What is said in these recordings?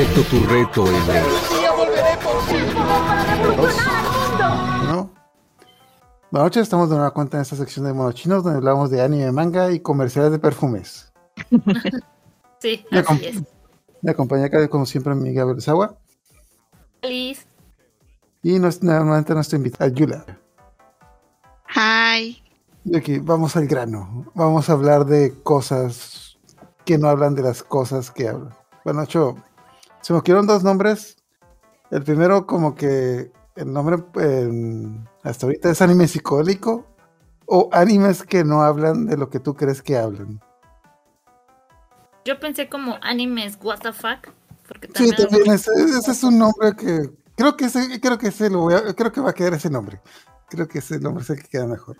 Acepto tu reto, Emre. ¿No? Buenas noches, estamos de nueva cuenta en esta sección de monochinos donde hablamos de anime, manga y comerciales de perfumes. Sí, Me, así es. me acompaña acá, como siempre, mi Gabriel Sawa. Feliz. Y nos, nuevamente nuestra invitada, Yula. Hi. Y aquí vamos al grano. Vamos a hablar de cosas que no hablan de las cosas que hablan. Bueno, hecho, se me ocurrieron dos nombres. El primero, como que el nombre eh, hasta ahorita es anime psicodélico o animes que no hablan de lo que tú crees que hablan. Yo pensé como animes what the fuck. Porque Sí, también, también ese, ese es un nombre que creo que ese, creo que ese lo voy a- creo que va a quedar ese nombre. Creo que ese nombre es el que queda mejor.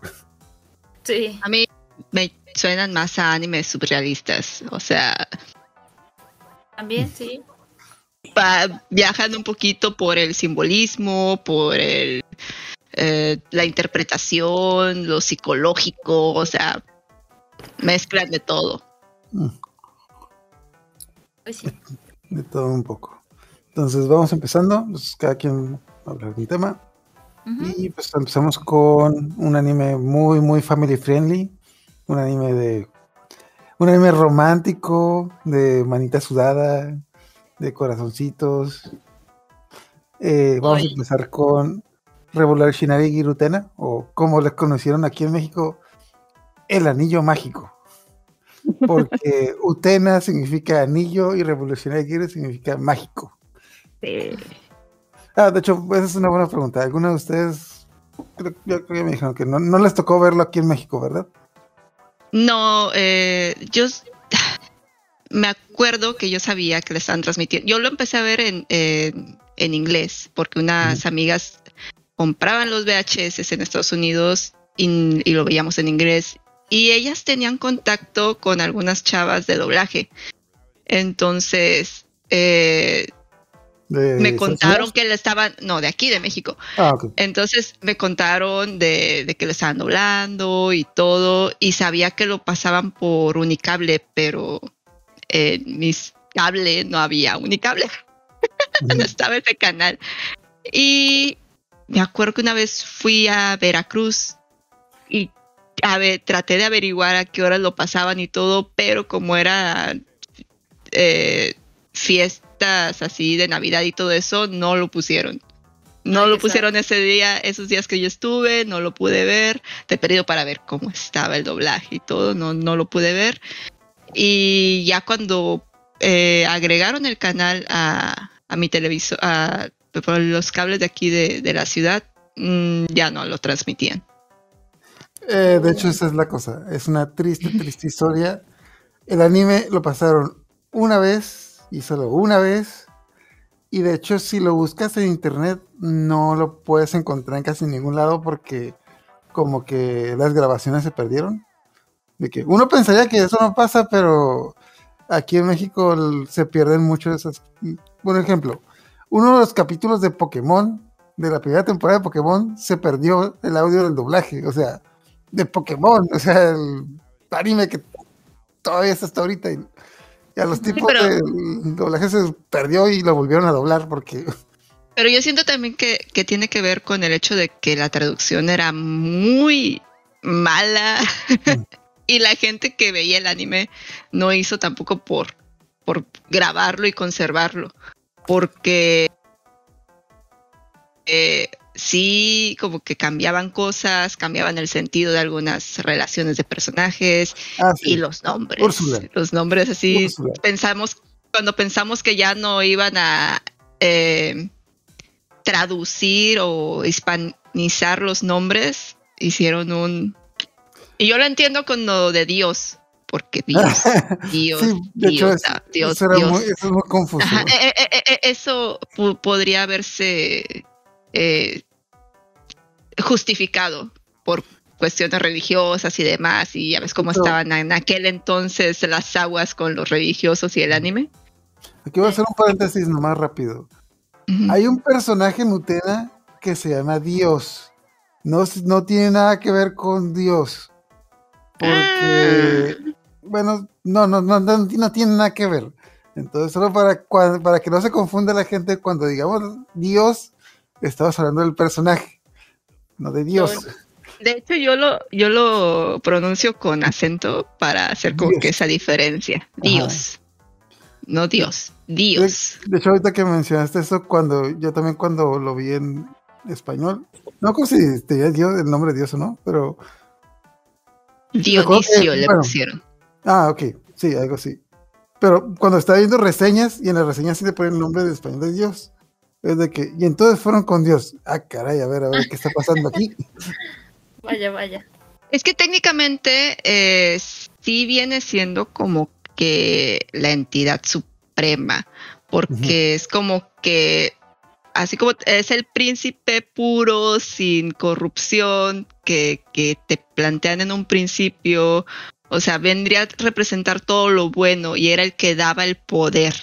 Sí. A mí me suenan más a animes surrealistas. O sea, También, sí. Va- viajan un poquito por el simbolismo, por el eh, la interpretación, lo psicológico. O sea, mezclan de todo. Mm. Pues sí. De todo un poco. Entonces vamos empezando, pues, cada quien va a hablar de un tema. Y pues empezamos con un anime muy, muy family friendly. Un anime de. Un anime romántico, de manita sudada, de corazoncitos. Eh, vamos a empezar con Revolutionary Girutena, o como les conocieron aquí en México, el anillo mágico. Porque Utena significa anillo y Revolutionary Giru significa mágico. Ah, de hecho, esa es una buena pregunta. ¿Alguna de ustedes, creo, yo creo que me dijeron que no, no les tocó verlo aquí en México, ¿verdad? No, eh, yo me acuerdo que yo sabía que le estaban transmitiendo. Yo lo empecé a ver en, en, en inglés, porque unas amigas compraban los VHS en Estados Unidos y, y lo veíamos en inglés. Y ellas tenían contacto con algunas chavas de doblaje. Entonces, eh, me contaron Unidos. que le estaban, no, de aquí, de México. Ah. Entonces me contaron de, de que lo estaban doblando y todo, y sabía que lo pasaban por unicable, pero en mis cable no había unicable, no estaba ese canal. Y me acuerdo que una vez fui a Veracruz y a ver, traté de averiguar a qué horas lo pasaban y todo, pero como era eh, fiestas así de Navidad y todo eso, no lo pusieron. No Ay, lo pusieron ese día, esos días que yo estuve, no lo pude ver. Te he pedido para ver cómo estaba el doblaje y todo, no, no lo pude ver. Y ya cuando eh, agregaron el canal a, a mi televisor, a, los cables de aquí de, de la ciudad, mm, ya no lo transmitían. Eh, de hecho, esa es la cosa. Es una triste, triste historia. El anime lo pasaron una vez y solo una vez. Y de hecho, si lo buscas en internet, no lo puedes encontrar en casi ningún lado porque como que las grabaciones se perdieron. De que uno pensaría que eso no pasa, pero aquí en México se pierden mucho esas. Por ejemplo, uno de los capítulos de Pokémon, de la primera temporada de Pokémon, se perdió el audio del doblaje. O sea, de Pokémon, o sea, el anime que todavía está hasta ahorita. Y, y a los tipos pero- del doblaje se perdió y lo volvieron a doblar porque Pero yo siento también que, que tiene que ver con el hecho de que la traducción era muy mala y la gente que veía el anime no hizo tampoco por, por grabarlo y conservarlo, porque eh, sí como que cambiaban cosas, cambiaban el sentido de algunas relaciones de personajes ah, sí, y los nombres. Úrsula. Los nombres así, Úrsula. pensamos, cuando pensamos que ya no iban a eh, traducir o hispanizar los nombres, hicieron un... Y yo lo entiendo con lo de Dios, porque Dios, Dios, Sí, de hecho, Dios, es- ah, Dios, eso, Dios. Muy, eso es muy confuso. Ajá, eh, eh, eh, eso podría haberse justificado por cuestiones religiosas y demás, y ya ves cómo Pero- estaban en aquel entonces las aguas con los religiosos y el anime. Aquí voy a hacer un paréntesis nomás rápido. Hay un personaje en Utena que se llama Dios. No, no tiene nada que ver con Dios. Porque, bueno, no, no, no, no, no tiene nada que ver. Entonces, solo para, para que no se confunda la gente cuando digamos Dios, estamos hablando del personaje, no de Dios. De hecho, yo lo, yo lo pronuncio con acento para hacer como Dios. que esa diferencia. Dios. No Dios. Dios. De hecho, ahorita que mencionaste eso, cuando yo también cuando lo vi en español, no sé si tenía Dios, el nombre de Dios o no, pero Dionicio eh, le bueno. pusieron. Ah, ok, sí, algo así. Pero cuando estaba viendo reseñas, y en las reseñas sí le ponen el nombre de español de Dios. Es de que, y entonces fueron con Dios. Ah, caray, a ver, a ver qué está pasando aquí. Vaya, vaya. Es que técnicamente eh, sí viene siendo como que la entidad suprema, porque es como que, así como es el príncipe puro, sin corrupción, que, que te plantean en un principio, o sea, vendría a representar todo lo bueno y era el que daba el poder.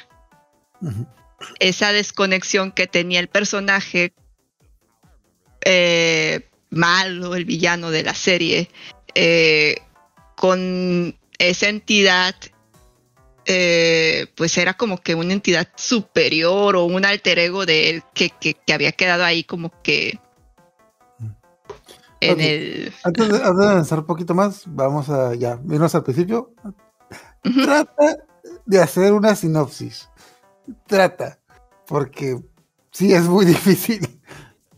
Esa desconexión que tenía el personaje eh, malo, el villano de la serie, eh, con esa entidad, eh, pues era como que una entidad superior o un alter ego de él que, que- que había quedado ahí como que en el... Antes de, antes de avanzar un poquito más, vamos a ya, irnos al principio. Trata de hacer una sinopsis. Trata, porque sí es muy difícil.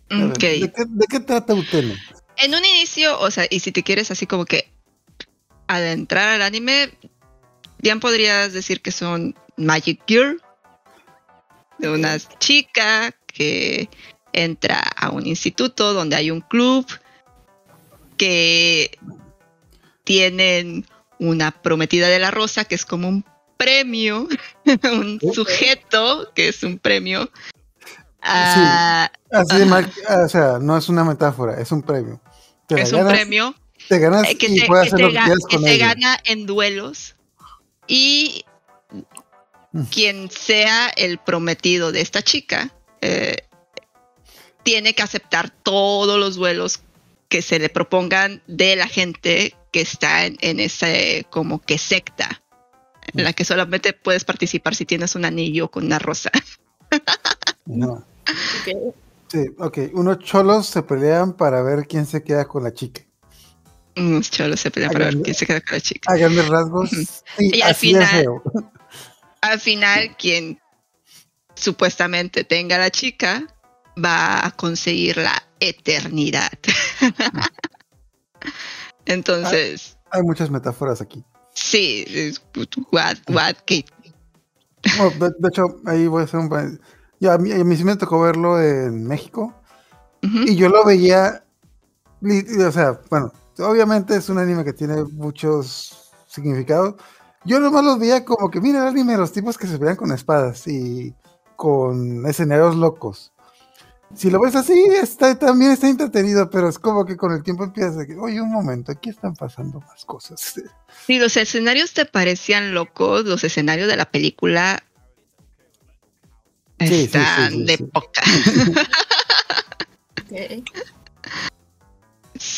Ver. ¿de, qué, de qué trata Uteno? En un inicio, o sea, y si te quieres así como que adentrar al anime, bien podrías decir que son Magic Girl, de una chica que entra a un instituto donde hay un club que tienen una prometida de la rosa que es como un premio, un sujeto que es un premio. Ah, Así de Ajá. mal, ah, o sea, no es una metáfora, es un premio. Te es un premio Te ganas eh, que y se, puedes que hacer se lo que ga- quieras que con se ella. gana en duelos y Mm. quien sea el prometido de esta chica eh, tiene que aceptar todos los duelos que se le propongan de la gente que está en, en ese como que secta en la que solamente puedes participar si tienes un anillo con una rosa. No. Ok. Sí, ok. Unos cholos se pelean para ver quién se queda con la chica. Unos cholos se pelean para ver quién se queda con la chica. A grandes rasgos, sí, Y al final- al final quien supuestamente tenga la chica va a conseguir la eternidad. Entonces, Hay muchas metáforas aquí. sí, es- what, what, ¿qué? Bueno, de, de hecho, ahí voy a hacer un... Ya, a mí, a mí sí me tocó verlo en México. Y yo lo veía... O sea, bueno, obviamente es un anime que tiene muchos significados. Yo nomás los veía como que, mira el anime, los tipos que se pelean con espadas y con escenarios locos. Si lo ves así, está, también está entretenido, pero es como que con el tiempo empiezas a que, oye, un momento, aquí están pasando más cosas. Si los escenarios te parecían locos, los escenarios de la película Sí, sí, sí, están sí, de sí. poca.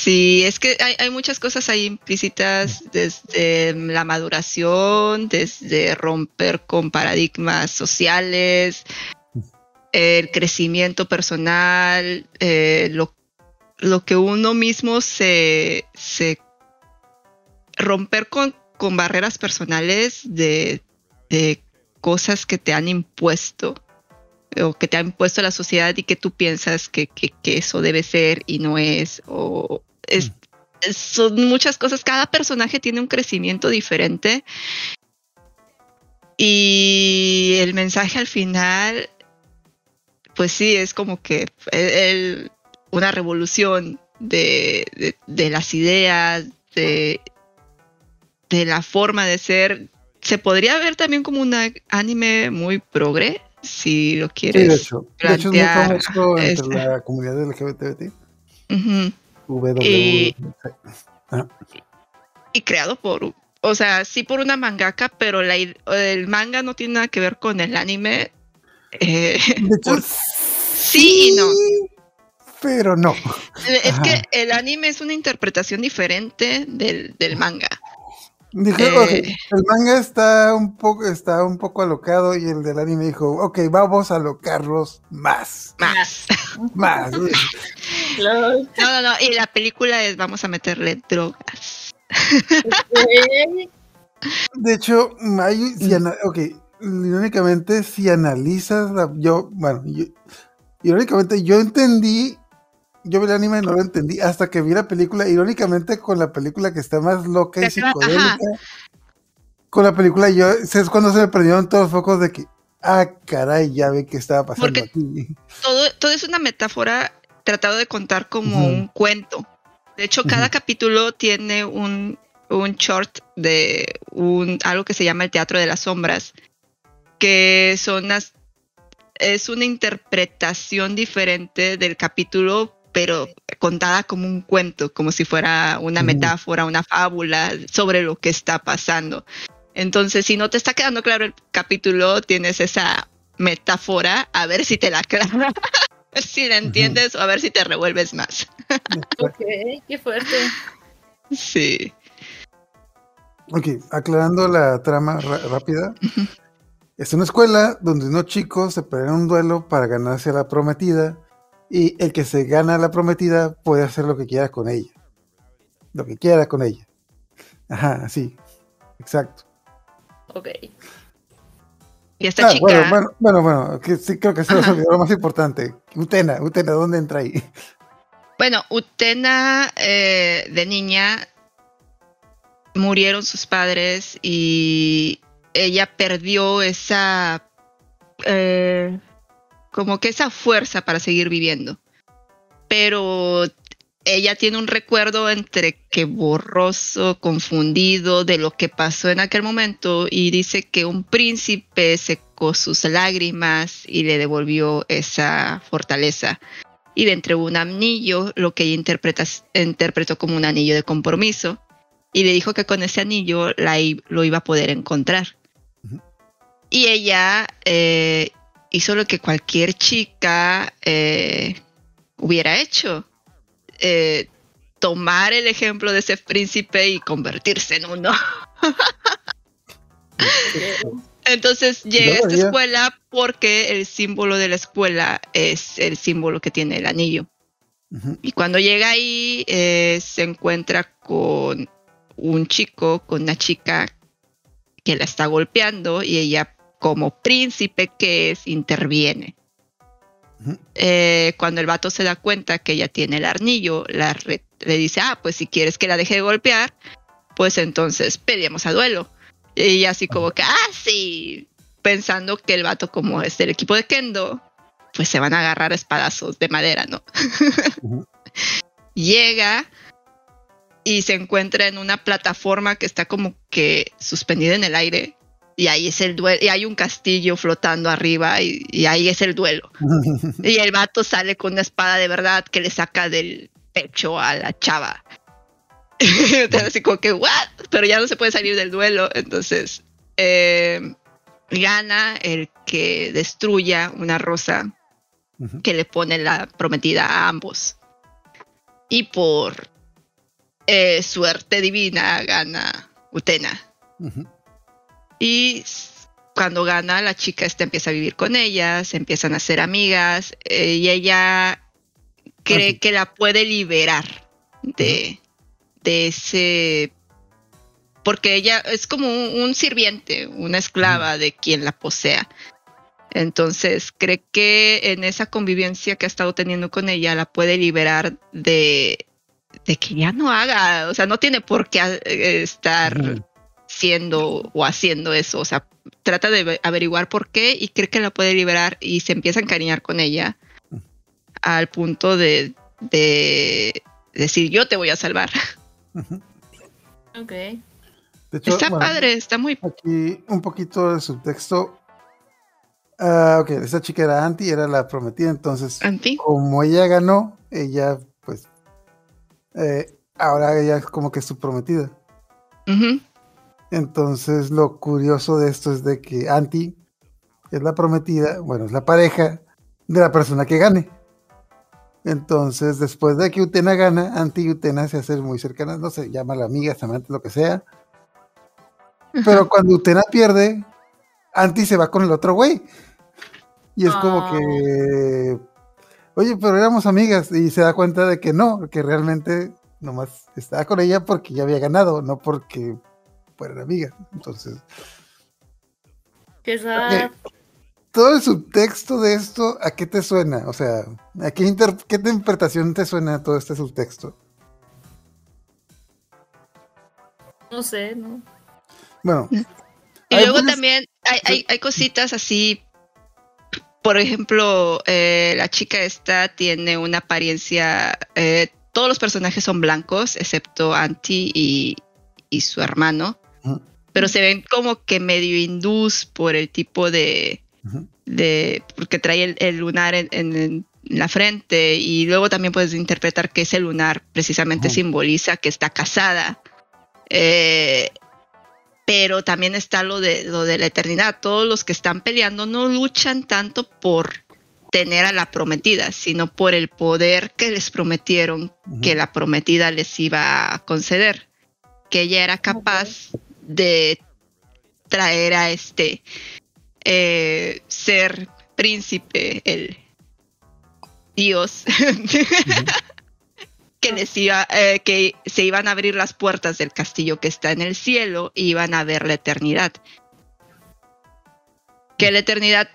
Sí, es que hay, muchas cosas ahí implícitas desde la maduración, desde romper con paradigmas sociales, el crecimiento personal, eh, lo, lo que uno mismo se, se romper con, con barreras personales de, de cosas que te han impuesto o que te ha impuesto la sociedad y que tú piensas que, que- que eso debe ser y no es, o es, son muchas cosas, cada personaje tiene un crecimiento diferente y el mensaje al final, pues sí, es como que el- el- una revolución de, de- de las ideas, de, de la forma de ser. Se podría ver también como un anime muy progre, si lo Sí, quieres. de hecho. De hecho, es muy plantear famoso entre este. la comunidad LGBT. Ujú. W. Y- creado por, o sea, sí por una mangaka, pero la el manga no tiene nada que ver con el anime. Eh, De hecho, por- sí y no. Pero no. Es Ajá. que el anime es una interpretación diferente del, del manga. Dijo, Eh. ok, el manga está un poco, está un poco alocado y el del anime dijo, ok, vamos a alocarlos más, Más. más. No, no, no. Y la película es vamos a meterle drogas. De hecho, hay, si ok, irónicamente, si analizas, la- yo, bueno, yo- irónicamente, yo entendí, yo vi el anime y no lo entendí hasta que vi la película, irónicamente, con la película que está más loca y Ajá. psicodélica, con la película yo, es cuando se me prendieron todos los focos de que, ah, caray, ya ve qué estaba pasando Porque- aquí. Todo, todo es una metáfora tratado de contar como un cuento. De hecho, cada capítulo tiene un, un short de un, algo que se llama el teatro de las sombras, que son las, es una interpretación diferente del capítulo, pero contada como un cuento, como si fuera una metáfora, una fábula sobre lo que está pasando. Entonces, si no te está quedando claro el capítulo, tienes esa metáfora, a ver si te la aclara, si la entiendes o a ver si te revuelves más. Ok, qué fuerte. Sí. Ok, aclarando la trama ra- rápida. Es una escuela donde unos chicos se pelean un duelo para ganarse a la prometida y el que se gana la prometida puede hacer lo que quiera con ella. Lo que quiera con ella. Ajá, sí. Exacto. Ok. Y esta Ah, chica, bueno, bueno, bueno, bueno, que sí creo que se nos Ajá. olvidó lo más importante. Utena, Utena, ¿dónde entra ahí? bueno, Utena eh, de niña murieron sus padres y ella perdió esa eh, como que esa fuerza para seguir viviendo. Pero ella tiene un recuerdo entre que borroso, confundido de lo que pasó en aquel momento y dice que un príncipe secó sus lágrimas y le devolvió esa fortaleza. Y le entregó un anillo, lo que ella interpreta, interpretó como un anillo de compromiso, y le dijo que con ese anillo la, lo iba a poder encontrar. Y ella eh, hizo lo que cualquier chica eh, hubiera hecho. eh, tomar el ejemplo de ese príncipe y convertirse en uno. Entonces llega a esta escuela porque el símbolo de la escuela es el símbolo que tiene el anillo. Y cuando llega ahí eh, se encuentra con un chico, con una chica que la está golpeando y ella como príncipe que es interviene. Eh, cuando el vato se da cuenta que ella tiene el arnillo, la re- le dice, ah, pues si quieres que la deje de golpear, pues entonces peleemos a duelo. Y así como que, ah, sí, pensando que el vato como es del equipo de Kendo, pues se van a agarrar espadazos de madera, ¿no? Llega y se encuentra en una plataforma que está como que suspendida en el aire. Y ahí es el duelo, y hay un castillo flotando arriba y, y ahí es el duelo. Y el vato sale con una espada de verdad que le saca del pecho a la chava. Entonces, así como que, ¿what? Pero ya no se puede salir del duelo. Entonces, eh, gana el que destruya una rosa que le pone la prometida a ambos. Y por eh, suerte divina gana Utena. Ujú. Y cuando gana, la chica esta empieza a vivir con ella, se empiezan a hacer amigas eh, y ella cree que la puede liberar de, de ese... Porque ella es como un, un sirviente, una esclava de quien la posea. Entonces cree que en esa convivencia que ha estado teniendo con ella la puede liberar de, de que ya no haga, o sea, no tiene por qué eh, estar Ujú. siendo o haciendo eso. O sea, trata de averiguar por qué y cree que la puede liberar y se empieza a encariñar con ella al punto de, de decir yo te voy a salvar. Ok. De hecho, Está bueno, padre, está muy... Aquí un poquito de subtexto. Ah, ok, esa chica era anti, era la prometida, entonces Anti. como ella ganó, ella pues eh, ahora ella es como que es su prometida. Entonces lo curioso de esto es de que Anti es la prometida, bueno, es la pareja de la persona que gane. Entonces después de que Utena gana, Anti y Utena se hacen muy cercanas, no sé, llama la amiga, amante, lo que sea. Pero cuando Utena pierde, Anti se va con el otro güey. Y es como que, oye, pero éramos amigas. Y se da cuenta de que no, que realmente nomás estaba con ella porque ya había ganado, no porque fueran amigas. Entonces, Qué sad. todo el subtexto de esto, ¿a qué te suena? O sea, ¿a qué, inter- qué interpretación te suena todo este subtexto? No sé, ¿no? Bueno, Y luego pues, también hay, hay, hay cositas así. Por ejemplo, eh, la chica esta tiene una apariencia. eh, todos los personajes son blancos, excepto Anti y, y su hermano. Pero se ven como que medio hindús por el tipo de. de porque trae el, el lunar en, en- en la frente. Y luego también puedes interpretar que ese lunar precisamente simboliza que está casada. Eh, pero también está lo de lo de la eternidad. Todos los que están peleando no luchan tanto por tener a la prometida, sino por el poder que les prometieron que la prometida les iba a conceder, que ella era capaz de traer a este eh, ser príncipe, el dios, que les iba, eh, que se iban a abrir las puertas del castillo que está en el cielo y iban a ver la eternidad. Que la eternidad,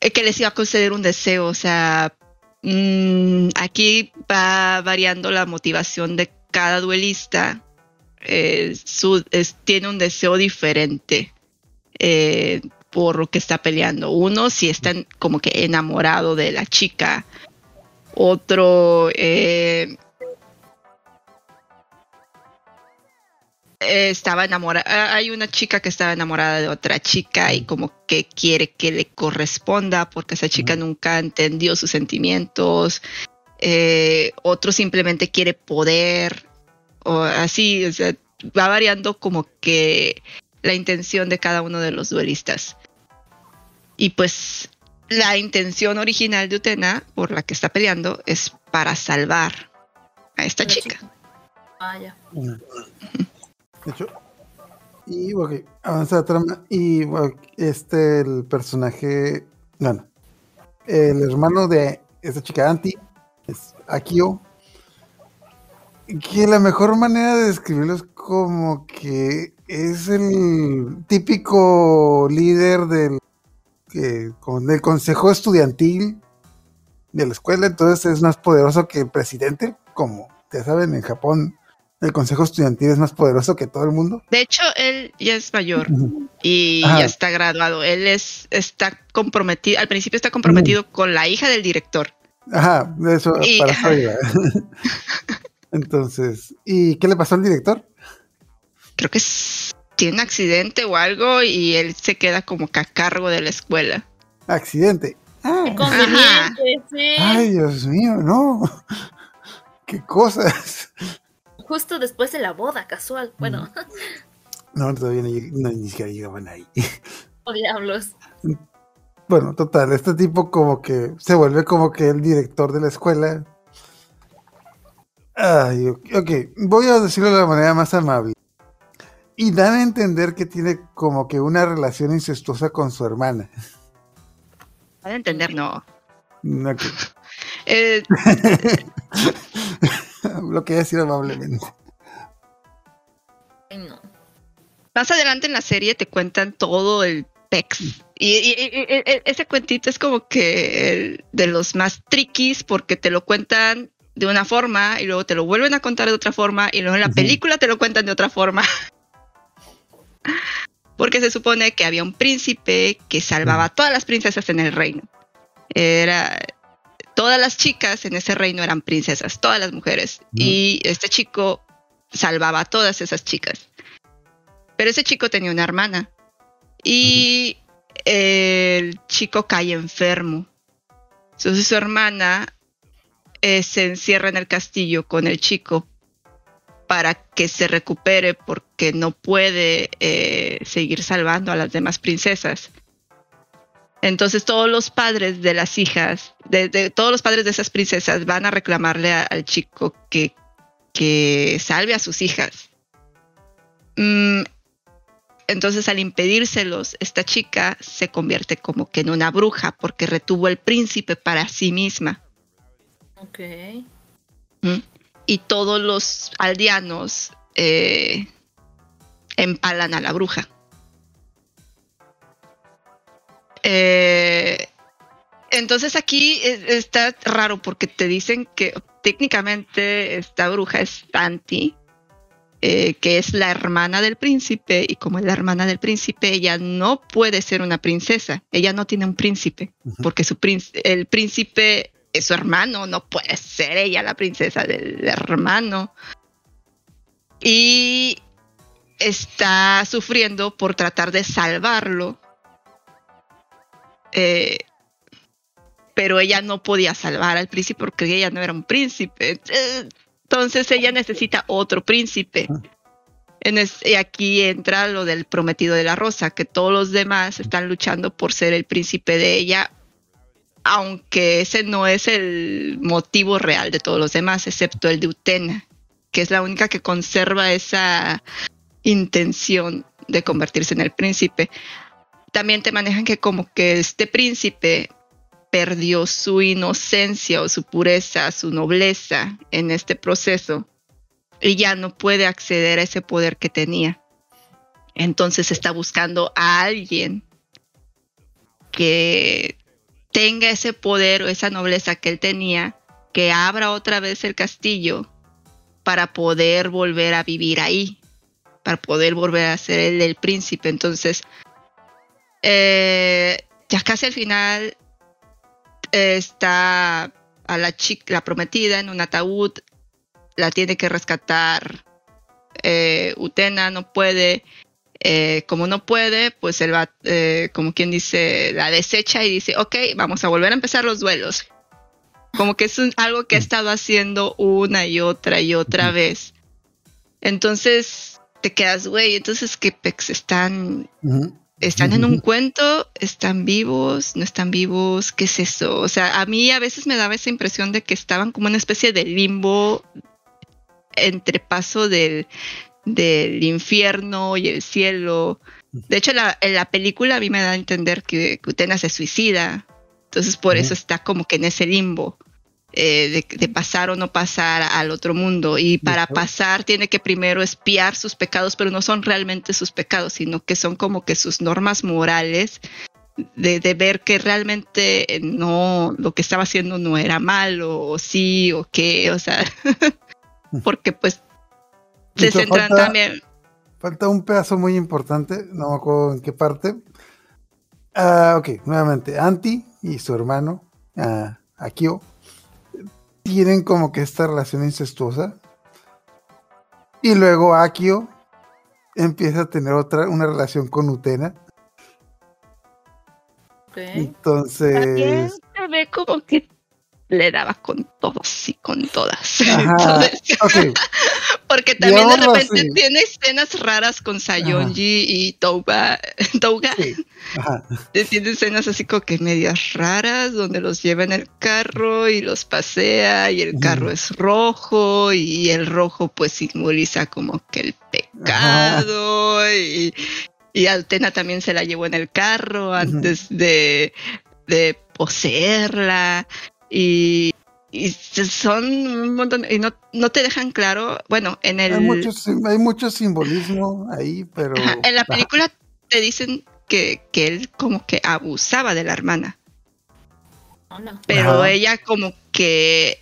eh, que les iba a conceder un deseo, o sea, mm, aquí va variando la motivación de cada duelista. Eh, su- es- tiene un deseo diferente eh, por lo que está peleando. Uno si está como que enamorado de la chica. Otro eh, estaba enamorada. Hay una chica que estaba enamorada de otra chica y como que quiere que le corresponda porque esa chica nunca entendió sus sentimientos. Eh, otro simplemente quiere poder o así, o sea, va variando como que la intención de cada uno de los duelistas. Y pues la intención original de Utena, por la que está peleando, es para salvar a esta La chica. Vaya. Ujú. De hecho, y avanza la trama. Y este, el personaje, bueno, el hermano de esta chica Anti es Akio. Que la mejor manera de describirlo es como que es el típico líder del, que- con- del consejo estudiantil de la escuela, entonces es más poderoso que el presidente, como ya saben, en Japón el consejo estudiantil es más poderoso que todo el mundo. De hecho, él ya es mayor y Ajá. ya está graduado. Él es, está comprometido, al principio está comprometido con la hija del director. Ajá, eso Y- para. Entonces, ¿y qué le pasó al director? Creo que tiene un accidente o algo y él se queda como que a cargo de la escuela. Accidente. Ah, sí. ay, Dios mío, no. Qué cosas. Justo después de la boda, casual. Bueno, No, todavía no, no, ni siquiera llegaban ahí. oh diablos. Bueno, total, este tipo como que se vuelve como que el director de la escuela. Ay, ok, ok, voy a decirlo de la manera más amable. Y dan a entender que tiene como que una relación incestuosa con su hermana. Para entender, no. Ok, Eh, Lo que decir amablemente. Ay, no. más adelante en la serie te cuentan todo el pex. Y, y- y- y- y- ese cuentito es como que el de los más triquis porque te lo cuentan de una forma y luego te lo vuelven a contar de otra forma y luego en la película te lo cuentan de otra forma. Porque se supone que había un príncipe que salvaba a todas las princesas en el reino. Era todas las chicas en ese reino eran princesas, todas las mujeres. Y este chico salvaba a todas esas chicas. Pero ese chico tenía una hermana. Y el chico cae enfermo. Entonces su hermana eh, se encierra en el castillo con el chico para que se recupere porque no puede eh, seguir salvando a las demás princesas. Entonces todos los padres de las hijas, de, todos los padres de esas princesas van a reclamarle al chico que, que salve a sus hijas. Mm, entonces al impedírselos, esta chica se convierte como que en una bruja porque retuvo el príncipe para sí misma. Ok. ¿Mm? Y todos los aldeanos eh, empalan a la bruja. Eh, entonces aquí está raro porque te dicen que técnicamente esta bruja es Tanti, eh, que es la hermana del príncipe, y como es la hermana del príncipe, ella no puede ser una princesa, ella no tiene un príncipe, porque su príncipe, el príncipe es su hermano, no puede ser ella la princesa del hermano. Y está sufriendo por tratar de salvarlo. Eh, pero ella no podía salvar al príncipe porque ella no era un príncipe. Entonces ella necesita otro príncipe. En es- y aquí entra lo del prometido de la rosa, que todos los demás están luchando por ser el príncipe de ella, aunque ese no es el motivo real de todos los demás, excepto el de Utena, que es la única que conserva esa intención de convertirse en el príncipe. También te manejan que como que este príncipe perdió su inocencia o su pureza, su nobleza en este proceso y ya no puede acceder a ese poder que tenía. Entonces está buscando a alguien que tenga ese poder o esa nobleza que él tenía, que abra otra vez el castillo para poder volver a vivir ahí, para poder volver a ser él el príncipe. Entonces, eh, ya casi al final eh, está a la chica, la prometida en un ataúd, la tiene que rescatar eh, Utena, no puede. Eh, como no puede, pues él va, eh, como quien dice, la desecha y dice, ok, vamos a volver a empezar los duelos. Como que es un- algo que ha estado haciendo una y otra y otra vez. Entonces te quedas, güey, entonces que pex están están en un cuento, están vivos, no están vivos, ¿qué es eso? O sea, a mí a veces me daba esa impresión de que estaban como una especie de limbo entre paso del, del infierno y el cielo. De hecho, la, en la película a mí me da a entender que, que Utena se suicida. Entonces, por eso está como que en ese limbo. eh, de, de pasar o no pasar al otro mundo. Y para pasar tiene que primero espiar sus pecados, pero no son realmente sus pecados, sino que son como que sus normas morales de, de ver que realmente eh, no, lo que estaba haciendo no era malo, o sí, o qué, o sea, porque pues se Listo, centran falta- también. Falta un pedazo muy importante, no me acuerdo en qué parte. Ah, ok, nuevamente, Anti y su hermano, ah, Akio, tienen como que esta relación incestuosa. Y luego Akio empieza a tener otra, una relación con Utena. Ok. También Entonces, se ve como que le daba con todos y con todas. ajá, Entonces, porque también de repente tiene escenas raras con Sayonji y Touga. Touga. Sí, ajá, tiene escenas así como que medias raras donde los lleva en el carro y los pasea y el carro es rojo y el rojo pues simboliza como que el pecado y, y Altena también se la llevó en el carro antes de, de poseerla y, y se- son un montón y no, no te dejan claro, bueno, en el... hay, mucho, sim- hay mucho simbolismo ahí, pero... Ajá, En la ajá, película te dicen que, que él como que abusaba de la hermana, pero Ajá. ella como que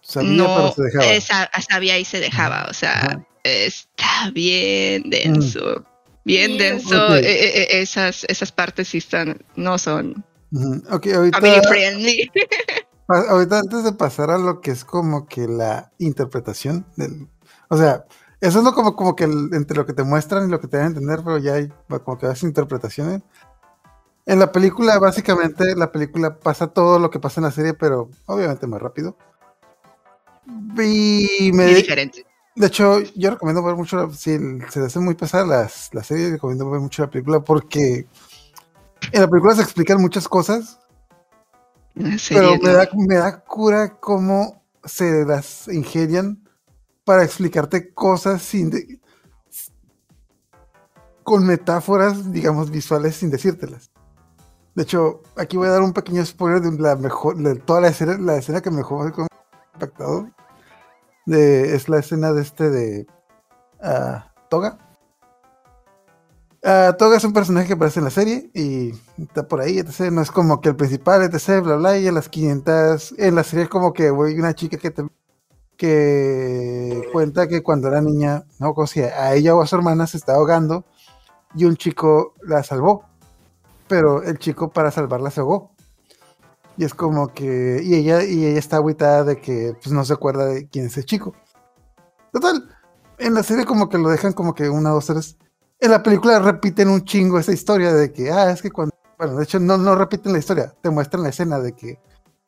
sabía, no pero se dejaba. esa- sabía y se dejaba, o sea, Ajá. está bien denso, bien denso, eh, eh, eh, esas, esas partes sí están, no son Ok, ahorita, family friendly. ahorita antes de pasar a lo que es como que la interpretación del, o sea, eso es lo como, como que el- entre lo que te muestran y lo que te dan a entender, pero ya hay como que varias interpretaciones. En la película, básicamente, la película pasa todo lo que pasa en la serie, pero obviamente más rápido. Y me, Muy diferente. de hecho, yo recomiendo ver mucho, la- si se te hace muy pesada las, la serie, recomiendo ver mucho la película porque en la película se explican muchas cosas, pero me da, me da cura cómo se las ingenian para explicarte cosas sin... de- con metáforas, digamos, visuales sin decírtelas. De hecho, aquí voy a dar un pequeño spoiler de la mejor, de toda la escena, la escena que mejor me ha impactado. De, es la escena de este de ah, Toga. Ah, Toga es un personaje que aparece en la serie y está por ahí, etc. No es como que el principal, etc. Bla, bla. Y en las 500, en la serie es como que una chica que te, que cuenta que cuando era niña, no, sea, a ella o a su hermana se estaba ahogando y un chico la salvó pero el chico para salvarla se ahogó. Y es como que. Y ella, y ella está agüitada de que pues, no se acuerda de quién es el chico. Total. En la serie, como que lo dejan como que una, dos, tres. En la película repiten un chingo esa historia de que, ah, es que cuando. Bueno, de hecho, no, no repiten la historia. Te muestran la escena de que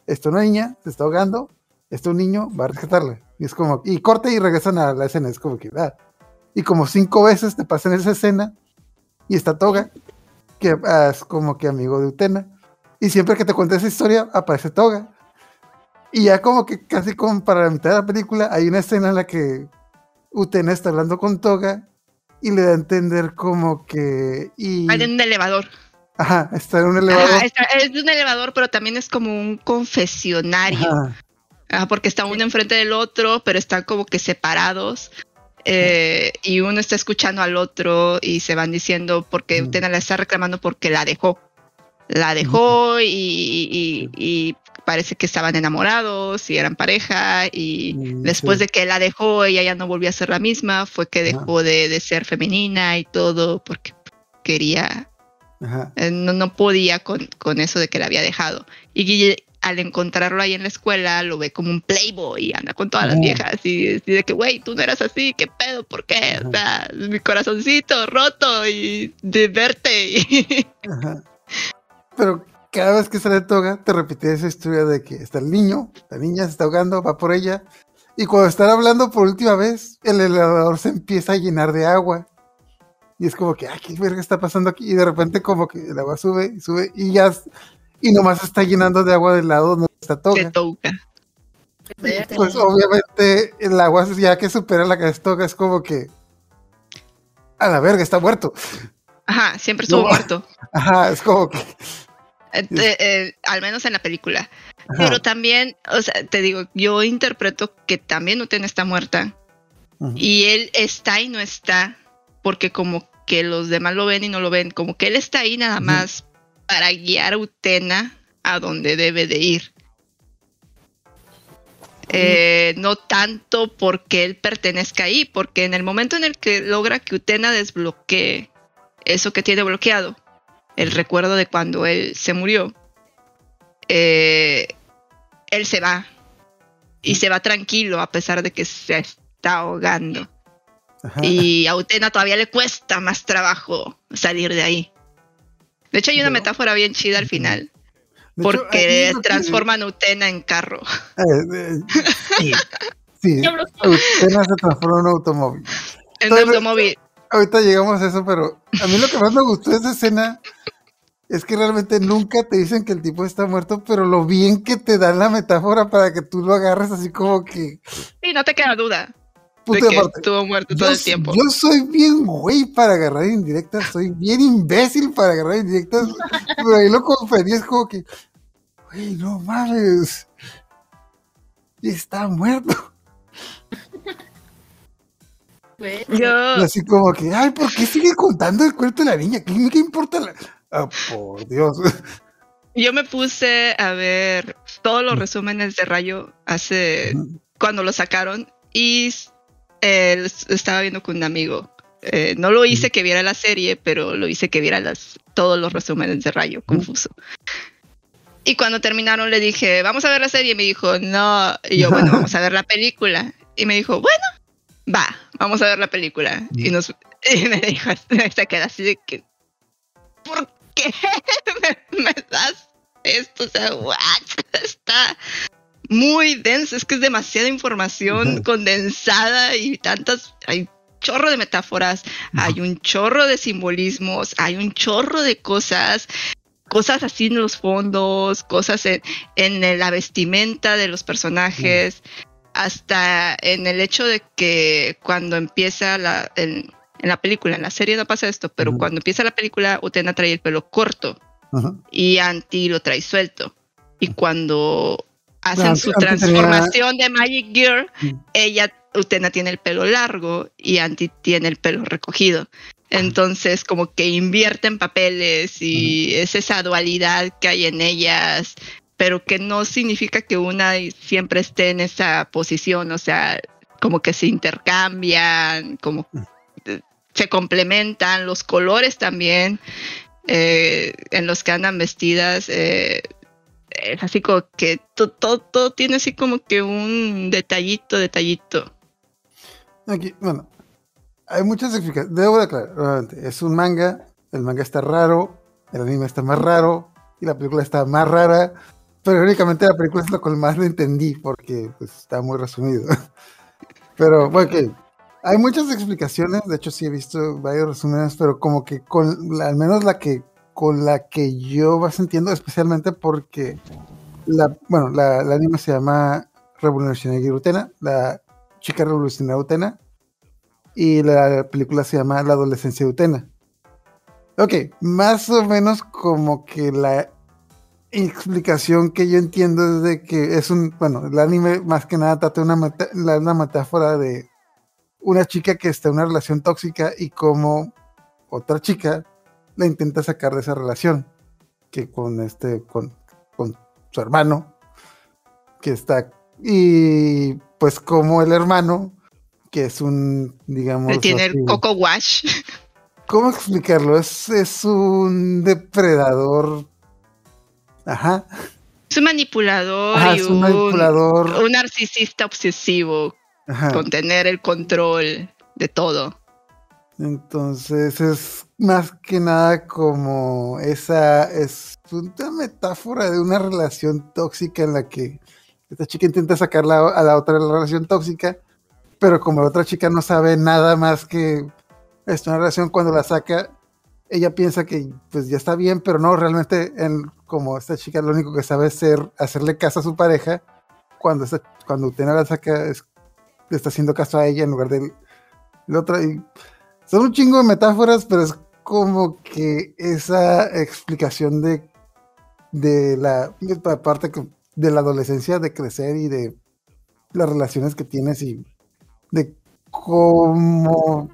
esta una niña se está ahogando. Este un niño va a rescatarla. Y es como. Y corta y regresan a la escena. Es como que, ah. Y como cinco veces te pasan esa escena. Y está Toga que es como que amigo de Utena. Y siempre que te cuenta esa historia, aparece Toga. Y ya como que casi como para la mitad de la película, hay una escena en la que Utena está hablando con Toga y le da a entender como que... Y... Hay un elevador. Ajá, está en un elevador. es un elevador, pero también es como un confesionario. Ajá. porque está uno enfrente del otro, pero están como que separados. Eh, y uno está escuchando al otro y se van diciendo porque. Utena la está reclamando porque la dejó. La dejó y, parece que estaban enamorados y eran pareja y después de que la dejó ella ya no volvió a ser la misma, fue que dejó de, ser femenina y todo porque quería, eh, no, no, podía con, con, eso de que la había dejado. Y al encontrarlo ahí en la escuela, lo ve como un playboy y anda con todas las viejas y, dice que, güey, tú no eras así, ¿qué pedo? ¿Por qué? O sea, mi corazoncito roto y de verte. Pero cada vez que sale Toga, te repite esa historia de que está el niño, la niña se está ahogando, va por ella. Y cuando están hablando por última vez, el elevador se empieza a llenar de agua. Y es como que, ay, ¿qué verga está pasando aquí? Y de repente como que el agua sube y sube y ya y nomás está llenando de agua del lado donde está Toga. Pues obviamente el agua ya que supera la que es Toga es como que a la verga está muerto. Ajá, siempre estuvo muerto. Ajá, es como que eh, eh, al menos en la película. Pero también, o sea, te digo, yo interpreto que también Uten está muerta. Y él está y no está, porque como que los demás lo ven y no lo ven, como que él está ahí nada más para guiar a Utena a donde debe de ir. Eh, no tanto porque él pertenezca ahí, porque en el momento en el que logra que Utena desbloquee eso que tiene bloqueado, el recuerdo de cuando él se murió, eh, él se va y se va tranquilo a pesar de que se está ahogando. Y a Utena todavía le cuesta más trabajo salir de ahí. De hecho, hay una metáfora bien chida al final. porque transforman a Utena en carro. Eh, eh, sí, sí. Utena se transforma en un automóvil. En un automóvil. Ahorita llegamos a eso, pero a mí lo que más me gustó de esa escena es que realmente nunca te dicen que el tipo está muerto, pero lo bien que te dan la metáfora para que tú lo agarres así como que. Sí, no te queda duda de que estuvo muerto todo el tiempo. Yo soy bien güey para agarrar indirectas, soy bien imbécil para agarrar indirectas, pero ahí lo confundí, es como que, güey, no mames, está muerto. Yo... Así como que, ay, ¿por qué sigue contando el cuento de la niña? ¿Qué, qué importa? La... Ah, por Dios. Yo me puse a ver todos los resúmenes de Rayo hace cuando lo sacaron y eh, estaba viendo con un amigo. Eh, no lo hice que viera la serie, pero lo hice que viera las, todos los resúmenes de Rayo, confuso. Y cuando terminaron le dije, vamos a ver la serie. Y me dijo, no. Y yo, bueno, vamos a ver la película. Y me dijo, bueno, va, vamos a ver la película. Y, nos, me dijo, se queda así de que, ¿por qué me, das esto? O sea, what? Está muy denso, es que es demasiada información condensada y tantas, hay chorro de metáforas, hay un chorro de simbolismos, hay un chorro de cosas, cosas así en los fondos, cosas en, en la vestimenta de los personajes, hasta en el hecho de que cuando empieza la, En la película, en la serie no pasa esto, pero cuando empieza la película, Utena trae el pelo corto Ajá. y Anti lo trae suelto. Y cuando hacen su tenía- transformación de Magic Gear, Mm. ella, Utena tiene el pelo largo y Anti tiene el pelo recogido. Entonces, como que invierten papeles y es esa dualidad que hay en ellas, pero que no significa que una siempre esté en esa posición, o sea, como que se intercambian, como eh, se complementan, los colores también eh, en los que andan vestidas. eh, es así como que to- todo, todo tiene así como que un detallito, detallito. Aquí, bueno, hay muchas explicaciones. Debo de aclarar, nuevamente, es un manga, el manga está raro, el anime está más raro y la película está más rara, pero únicamente la película es lo que más lo entendí porque pues, está muy resumido. Pero bueno, que hay muchas explicaciones, de hecho sí he visto varios resúmenes, pero como que con la- al menos la que con la que yo más entiendo, especialmente porque la, bueno, la, el anime se llama Revolucionaria Utena, la chica revolucionaria Utena, y la película se llama La adolescencia de Utena. Ok, más o menos como que la explicación que yo entiendo es de que es un, bueno, el anime más que nada trata de una, meta- la- una metáfora de una chica que está en una relación tóxica y como otra chica la intenta sacar de esa relación, que con este, con, con su hermano, que está, y pues como el hermano, que es un, digamos, tiene el Coco Wash. ¿Cómo explicarlo? Es, es un depredador. Ajá. Es un manipulador Ajá, y es un, un manipulador. un narcisista obsesivo Ajá. con tener el control de todo. Entonces es más que nada como esa es una metáfora de una relación tóxica en la que esta chica intenta sacarla a la otra relación tóxica, pero como la otra chica no sabe nada más que es una relación cuando la saca, ella piensa que pues ya está bien, pero no, realmente en, como esta chica lo único que sabe es ser, hacerle caso a su pareja, cuando, cuando Utena la saca es, le está haciendo caso a ella en lugar del, del otro. Y, son un chingo de metáforas, pero es como que esa explicación de, de la de parte de la adolescencia, de crecer y de las relaciones que tienes y de cómo,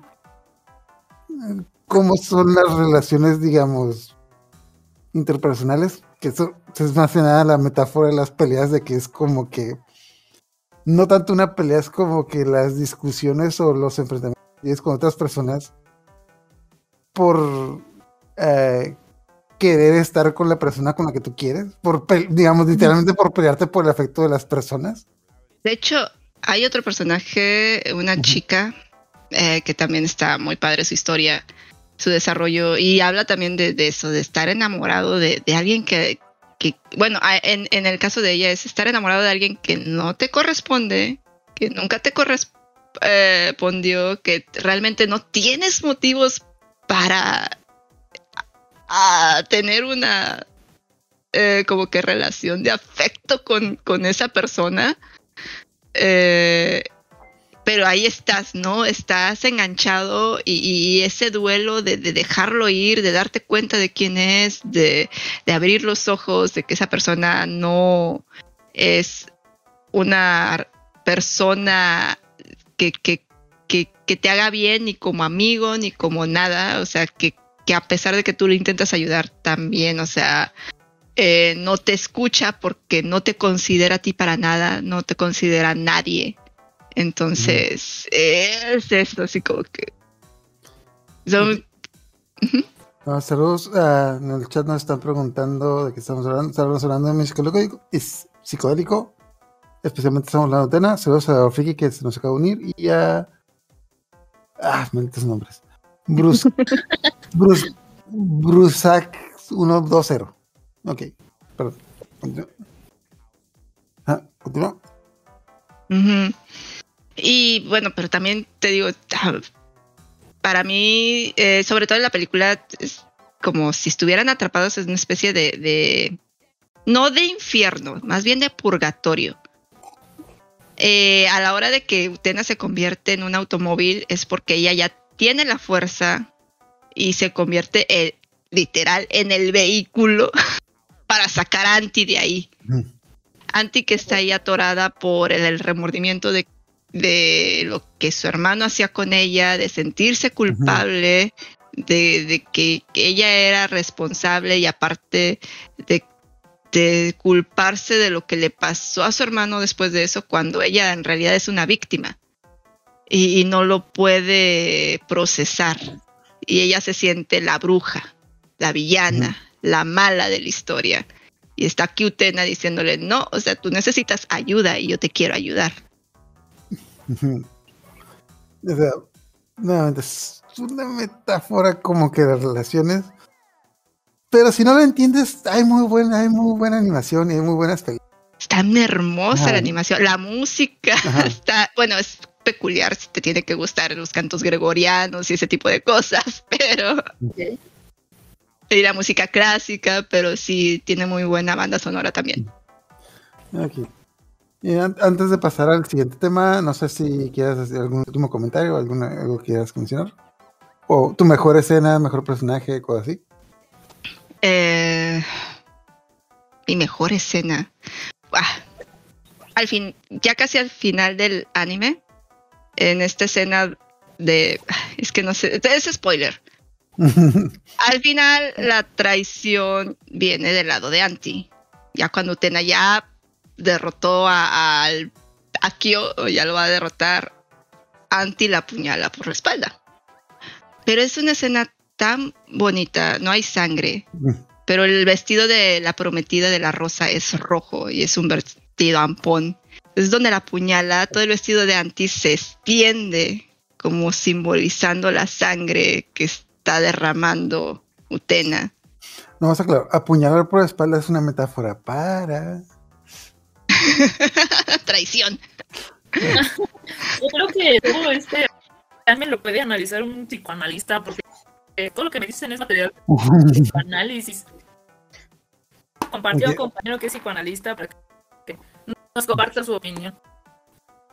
cómo son las relaciones, digamos, interpersonales, que eso es más que nada la metáfora de las peleas, de que es como que no tanto una pelea, es como que las discusiones o los enfrentamientos que tienes con otras personas por eh, querer estar con la persona con la que tú quieres, por digamos literalmente por pelearte por el afecto de las personas. De hecho, hay otro personaje, una chica, eh, que también está muy padre su historia, su desarrollo, y habla también de, eso, de estar enamorado de, de alguien que, que bueno, en, en el caso de ella es estar enamorado de alguien que no te corresponde, que nunca te correspondió, que realmente no tienes motivos para a tener una eh, como que relación de afecto con, con esa persona. Eh, pero ahí estás, ¿no? Estás enganchado y, y ese duelo de, de dejarlo ir, de darte cuenta de quién es, de, de abrir los ojos, de que esa persona no es una persona que, que, que, que te haga bien ni como amigo ni como nada, o sea, que, a pesar de que tú le intentas ayudar también, o sea, eh, no te escucha porque no te considera a ti para nada, no te considera nadie. Entonces, es eso, así como que... Son, Ah, saludos, ah, en el chat nos están preguntando de qué estamos hablando. Estamos hablando de mi psicodélico, es psicodélico. Especialmente estamos hablando de Tena. Saludos a Friki que se nos acaba de unir y a. Ah, malditos nombres. Bruce. Bruce. Brusac 120. Ok, perdón. Continúa. Ah, continúa. Ujú. Y bueno, pero también te digo, ah, para mí, eh, sobre todo en la película, es como si estuvieran atrapados en una especie de, de- no de infierno, más bien de purgatorio. Eh, a la hora de que Utena se convierte en un automóvil es porque ella ya tiene la fuerza y se convierte en, literal en el vehículo para sacar a Anti de ahí. Ujú. Anti que está ahí atorada por el, el remordimiento de, de lo que su hermano hacía con ella, de sentirse culpable, de, de que, que ella era responsable y aparte de, de culparse de lo que le pasó a su hermano después de eso, cuando ella en realidad es una víctima y, y no lo puede procesar. Y ella se siente la bruja, la villana, la mala de la historia. Y está aquí Utena diciéndole, no, o sea, tú necesitas ayuda y yo te quiero ayudar. O sea, es una metáfora como que de relaciones. Pero si no lo entiendes, hay muy buena, hay muy buena animación y hay muy buenas películas. Está hermosa Ajá. la animación, la música Ajá. está, bueno, es peculiar si te tiene que gustar los cantos gregorianos y ese tipo de cosas, pero y la música clásica, pero sí tiene muy buena banda sonora también. Aquí. Y an- antes de pasar al siguiente tema, no sé si quieras hacer algún último comentario, alguna, algo que quieras mencionar. O tu mejor escena, mejor personaje, cosas así. Eh, mi mejor escena. Ah, al fin, ya casi al final del anime, en esta escena de. Es que no sé, es spoiler. Al final, la traición viene del lado de Anti. Ya cuando Utena ya derrotó a, a Kyo, o ya lo va a derrotar, Anti la apuñala por la espalda. Pero es una escena tan bonita, no hay sangre, pero el vestido de la prometida de la rosa es rojo y es un vestido ampón. Es donde la apuñala, todo el vestido de Anti se extiende como simbolizando la sangre que está derramando Utena. No, vamos a aclarar. Apuñalar por la espalda es una metáfora para. Traición. Yo creo que todo este también lo puede analizar un psicoanalista porque eh, todo lo que me dicen es material de psicoanálisis. Compartió a un compañero que es psicoanalista para que nos comparta su opinión.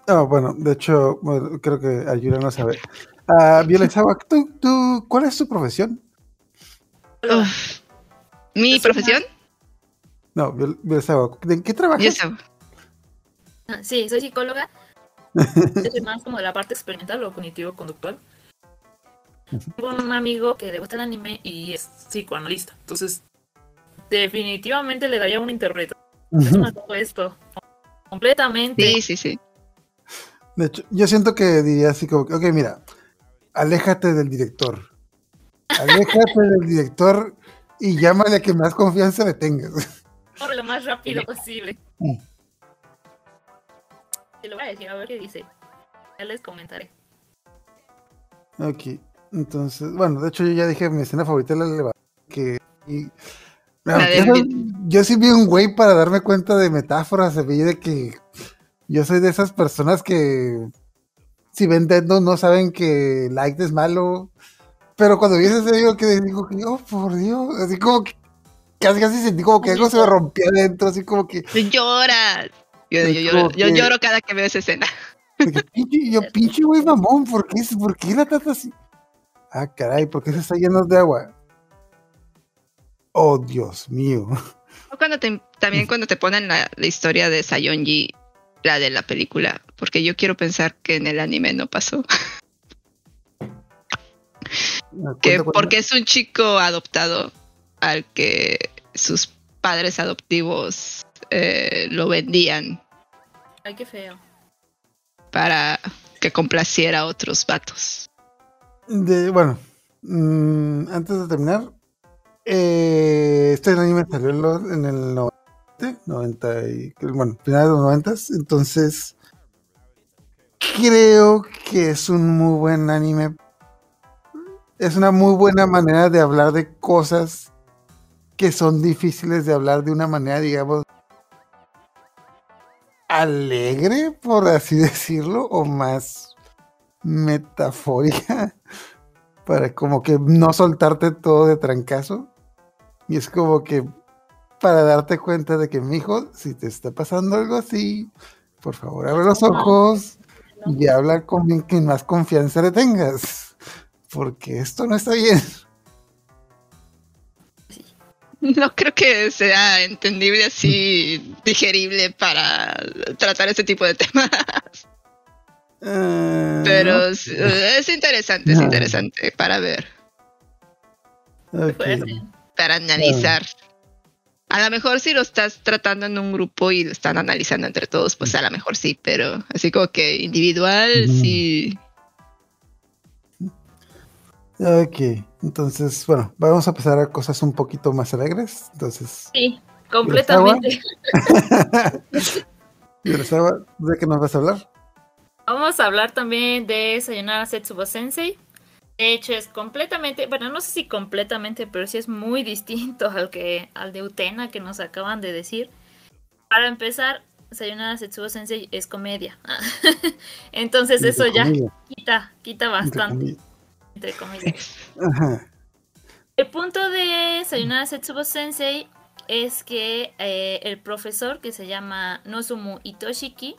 Ah, bueno, de hecho, bueno, creo que Ayura no sabe. Ah, Violet ¿tú, tú, ¿cuál es tu profesión? Uf. Mi Es una- profesión, No, Viol- Violet ¿en qué trabajas? yo sab- Sí, soy psicóloga. Yo soy más como de la parte experimental o cognitivo-conductual. Tengo un amigo que le gusta el anime y es psicoanalista. Entonces, definitivamente le daría una interpretación a todo esto. Completamente. Sí, sí, sí. De hecho, yo siento que diría así como, que, ok, mira, aléjate del director. Aléjate del director y llámale a que más confianza le tengas. Por lo más rápido posible. Te lo voy a decir, a ver qué dice. Ya les comentaré. Ok, entonces, bueno, de hecho yo ya dije mi escena favorita es la elevador, que... y- La de yo, sí vi un güey para darme cuenta de metáforas, se veía de que yo soy de esas personas que si ven no saben que Light es malo, pero cuando vi ese digo que digo que, oh, por Dios, así como que casi casi sentí como que algo se me rompía adentro, así como que, Lloras. Yo, lloro, yo cada que veo esa escena. pinche, yo, pinche güey mamón, ¿por qué, ¿por qué la trata así? Ah, caray, ¿por qué se está lleno de agua? Oh, Dios mío. O Cuando te- también cuando te ponen la, la historia de Sayonji, la de la película, porque yo quiero pensar que en el anime no pasó. Que cuenta. porque es un chico adoptado al que sus padres adoptivos eh, lo vendían Ay, qué feo. para que complaciera a otros vatos. De- bueno, mm, antes de terminar, eh, este anime salió en, lo- en el 90, 90 y, bueno, finales de los 90, entonces creo que es un muy buen anime. Es una muy buena manera de hablar de cosas que son difíciles de hablar de una manera, digamos, alegre, por así decirlo, o más metafórica para como que no soltarte todo de trancazo. Y es como que para darte cuenta de que, mijo, si te está pasando algo así, por favor, abre los ojos y habla con quien más confianza le tengas. porque esto no está bien. No creo que sea entendible así, digerible para tratar este tipo de temas. Eh, Pero ¿no? es, es interesante, es No. interesante para ver, para analizar. A lo mejor si lo estás tratando en un grupo y lo están analizando entre todos, pues a lo mejor sí, pero así como que individual, sí. Ok, entonces, bueno, vamos a pasar a cosas un poquito más alegres. Entonces, Sí, completamente. ¿de qué nos vas a hablar? Vamos a hablar también de Sayonara Setsubo Sensei. De hecho, es completamente, bueno, no sé si completamente, pero sí es muy distinto al que al de Utena que nos acaban de decir. Para empezar, Sayonara Setsubo Sensei es comedia. Entonces eso ya quita, quita bastante. Entre comillas. Ajá. El punto de Sayonara Setsubo Sensei es que eh, el profesor que se llama Nozumu Itoshiki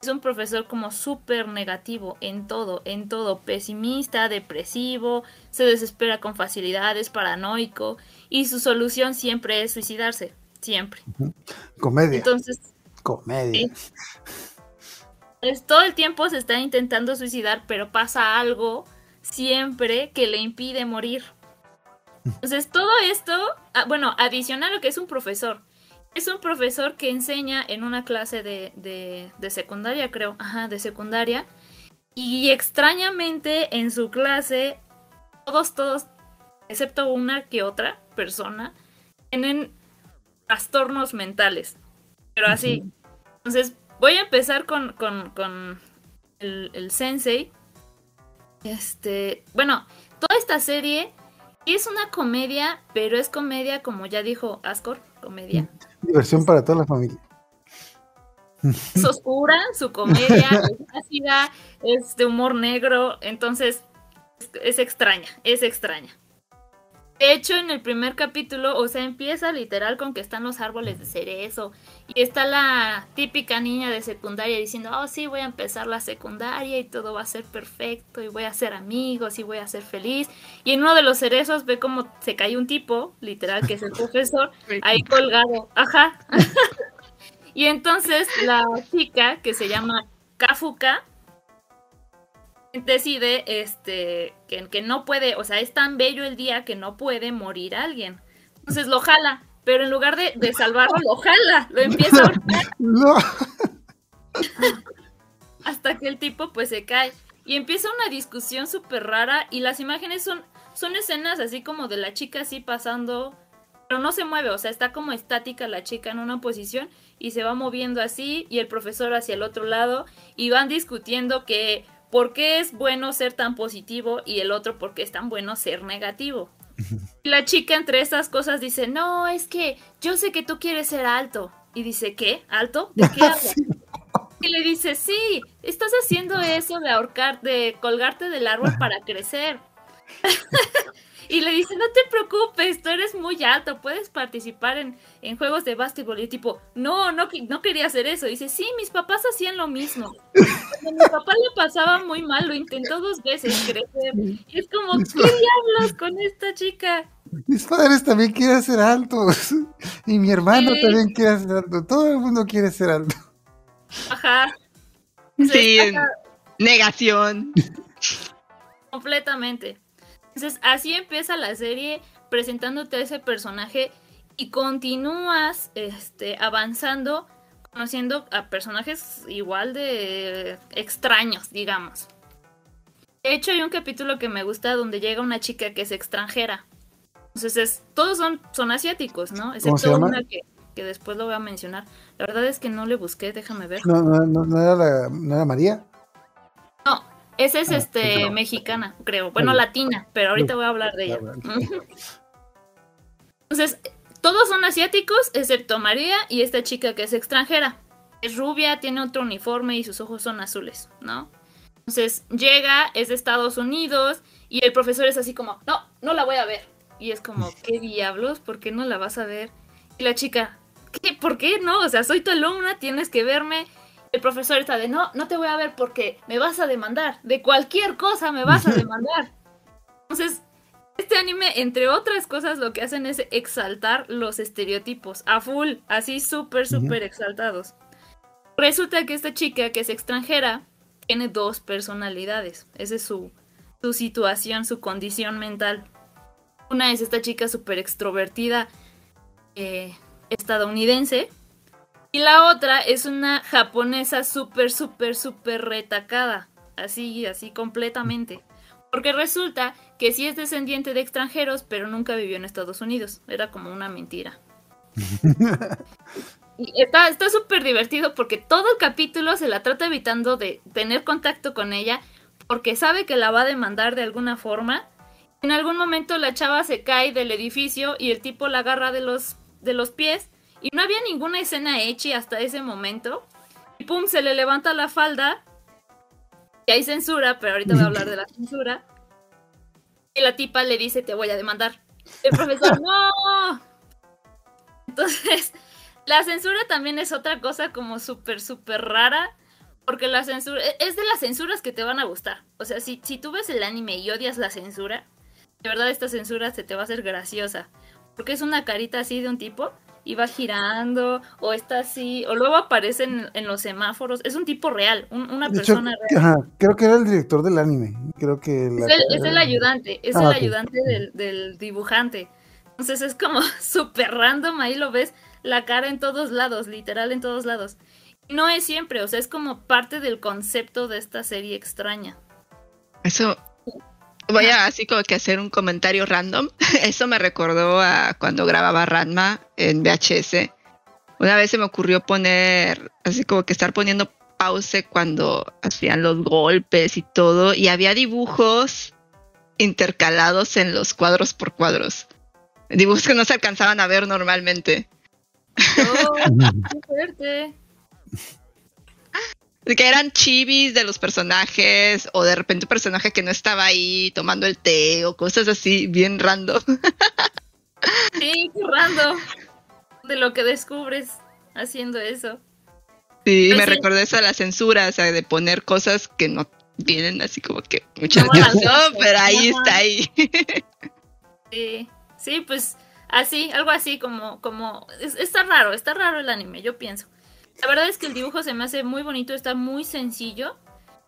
es un profesor como súper negativo en todo, en todo, pesimista, depresivo, se desespera con facilidad, es paranoico y su solución siempre es suicidarse, siempre. Comedia, Entonces, comedia. es, todo el tiempo se está intentando suicidar, pero pasa algo siempre que le impide morir. Entonces, todo esto, ah, bueno, adicional a lo que es un profesor. Es un profesor que enseña en una clase de, de, de secundaria, creo. Ajá, de secundaria. Y extrañamente en su clase, todos, todos, excepto una que otra persona, tienen trastornos mentales. Pero así. Entonces, voy a empezar con, con, con el, el sensei. Este, bueno, toda esta serie es una comedia, pero es comedia, como ya dijo Ascor, comedia. Diversión para toda la familia. Es oscura, su comedia es ácida, es de humor negro, entonces es, es extraña, es extraña. De hecho, en el primer capítulo, o sea, empieza literal con que están los árboles de cerezo y está la típica niña de secundaria diciendo, oh sí, voy a empezar la secundaria y todo va a ser perfecto y voy a ser amigos y voy a ser feliz. Y en uno de los cerezos ve como se cae un tipo, literal, que es el profesor, ahí colgado. Ajá. y entonces la chica que se llama Kafuka decide este que, que no puede, o sea, es tan bello el día que no puede morir alguien. Entonces lo jala, pero en lugar de, de salvarlo, lo jala, lo empieza a ahorcar No. hasta que el tipo pues se cae. Y empieza una discusión súper rara y las imágenes son, son escenas así como de la chica así pasando, pero no se mueve, o sea, está como estática la chica en una posición y se va moviendo así y el profesor hacia el otro lado y van discutiendo que por qué es bueno ser tan positivo y el otro por qué es tan bueno ser negativo. Y la chica entre esas cosas dice, no, es que yo sé que tú quieres ser alto. Y dice, ¿qué? ¿Alto? ¿De qué hablas? Y le dice, sí, estás haciendo eso de ahorcar, de colgarte del árbol para crecer. Y le dice, no te preocupes, tú eres muy alto, puedes participar en, en juegos de básquetbol. Y tipo, no, no, no quería hacer eso. Y dice, sí, mis papás hacían lo mismo. Cuando mi papá le pasaba muy mal, lo intentó dos veces crecer. Y es como, ¿qué diablos con esta chica? Mis padres también quieren ser altos. Y mi hermano Sí. también quiere ser alto. Todo el mundo quiere ser alto. Ajá. Sí, Está- negación. Completamente. Entonces, así empieza la serie presentándote a ese personaje y continúas este, avanzando, conociendo a personajes igual de extraños, digamos. De hecho, hay un capítulo que me gusta donde llega una chica que es extranjera. Entonces, es, todos son, son asiáticos, ¿no? ¿Cómo se Excepto una que, que después lo voy a mencionar. La verdad es que no le busqué, déjame ver. No, no, no, no era, la, no era María. Esa es Ah, este mexicana, creo. Bueno, latina, pero ahorita voy a hablar de ella. Entonces, todos son asiáticos, excepto María y esta chica que es extranjera. Es rubia, tiene otro uniforme y sus ojos son azules, ¿no? Entonces, llega, es de Estados Unidos y el profesor es así como, no, no la voy a ver. Y es como, ¿qué diablos? ¿Por qué no la vas a ver? Y la chica, ¿qué? ¿Por qué no? O sea, soy tu alumna, tienes que verme. El profesor está de, no, no te voy a ver porque me vas a demandar. De cualquier cosa me vas a demandar. Entonces, este anime, entre otras cosas, lo que hacen es exaltar los estereotipos a full, así súper, súper exaltados. Resulta que esta chica, que es extranjera, tiene dos personalidades. Esa es su, su situación, su condición mental. Una es esta chica súper extrovertida eh, estadounidense. Y la otra es una japonesa súper, súper, súper retacada. Así, así completamente. Porque resulta que sí es descendiente de extranjeros, pero nunca vivió en Estados Unidos. Era como una mentira. y está súper divertido porque todo el capítulo se la trata evitando de tener contacto con ella porque sabe que la va a demandar de alguna forma. En algún momento la chava se cae del edificio y el tipo la agarra de los, de los pies y no había ninguna escena hecha hasta ese momento. Y pum, se le levanta la falda y hay censura, pero ahorita voy a hablar de la censura. Y la tipa le dice, te voy a demandar. El profesor, no. Entonces, la censura también es otra cosa como súper, súper rara. Porque la censura e, es de las censuras que te van a gustar. O sea, si, si tú ves el anime y odias la censura, de verdad esta censura se te va a hacer graciosa. Porque es una carita así de un tipo y va girando, o está así, o luego aparece en, los semáforos. Es un tipo real, una persona real. creo que era el director del anime. Creo que es, el, ayudante, es el ayudante ah, del, dibujante. Entonces es como súper random, ahí lo ves, la cara en todos lados, literal en todos lados. No es siempre, o sea, es como parte del concepto de esta serie extraña. Eso, Voy a así como que hacer un comentario random. Eso me recordó a cuando grababa Ranma en VHS. Una vez se me ocurrió poner, así como que estar poniendo pause cuando hacían los golpes y todo, y había dibujos intercalados en los cuadros por cuadros. Dibujos que no se alcanzaban a ver normalmente. Oh, qué fuerte que eran chivis de los personajes o de repente un personaje que no estaba ahí tomando el té o cosas así bien random. Sí, random de lo que descubres haciendo eso. Sí, me recordé eso de la censura, o sea, de poner cosas que no tienen así como que mucha razón, pero ahí está ahí. Sí, sí, pues así, algo así como, como, está raro, está raro el anime, yo pienso. La verdad es que el dibujo se me hace muy bonito, está muy sencillo.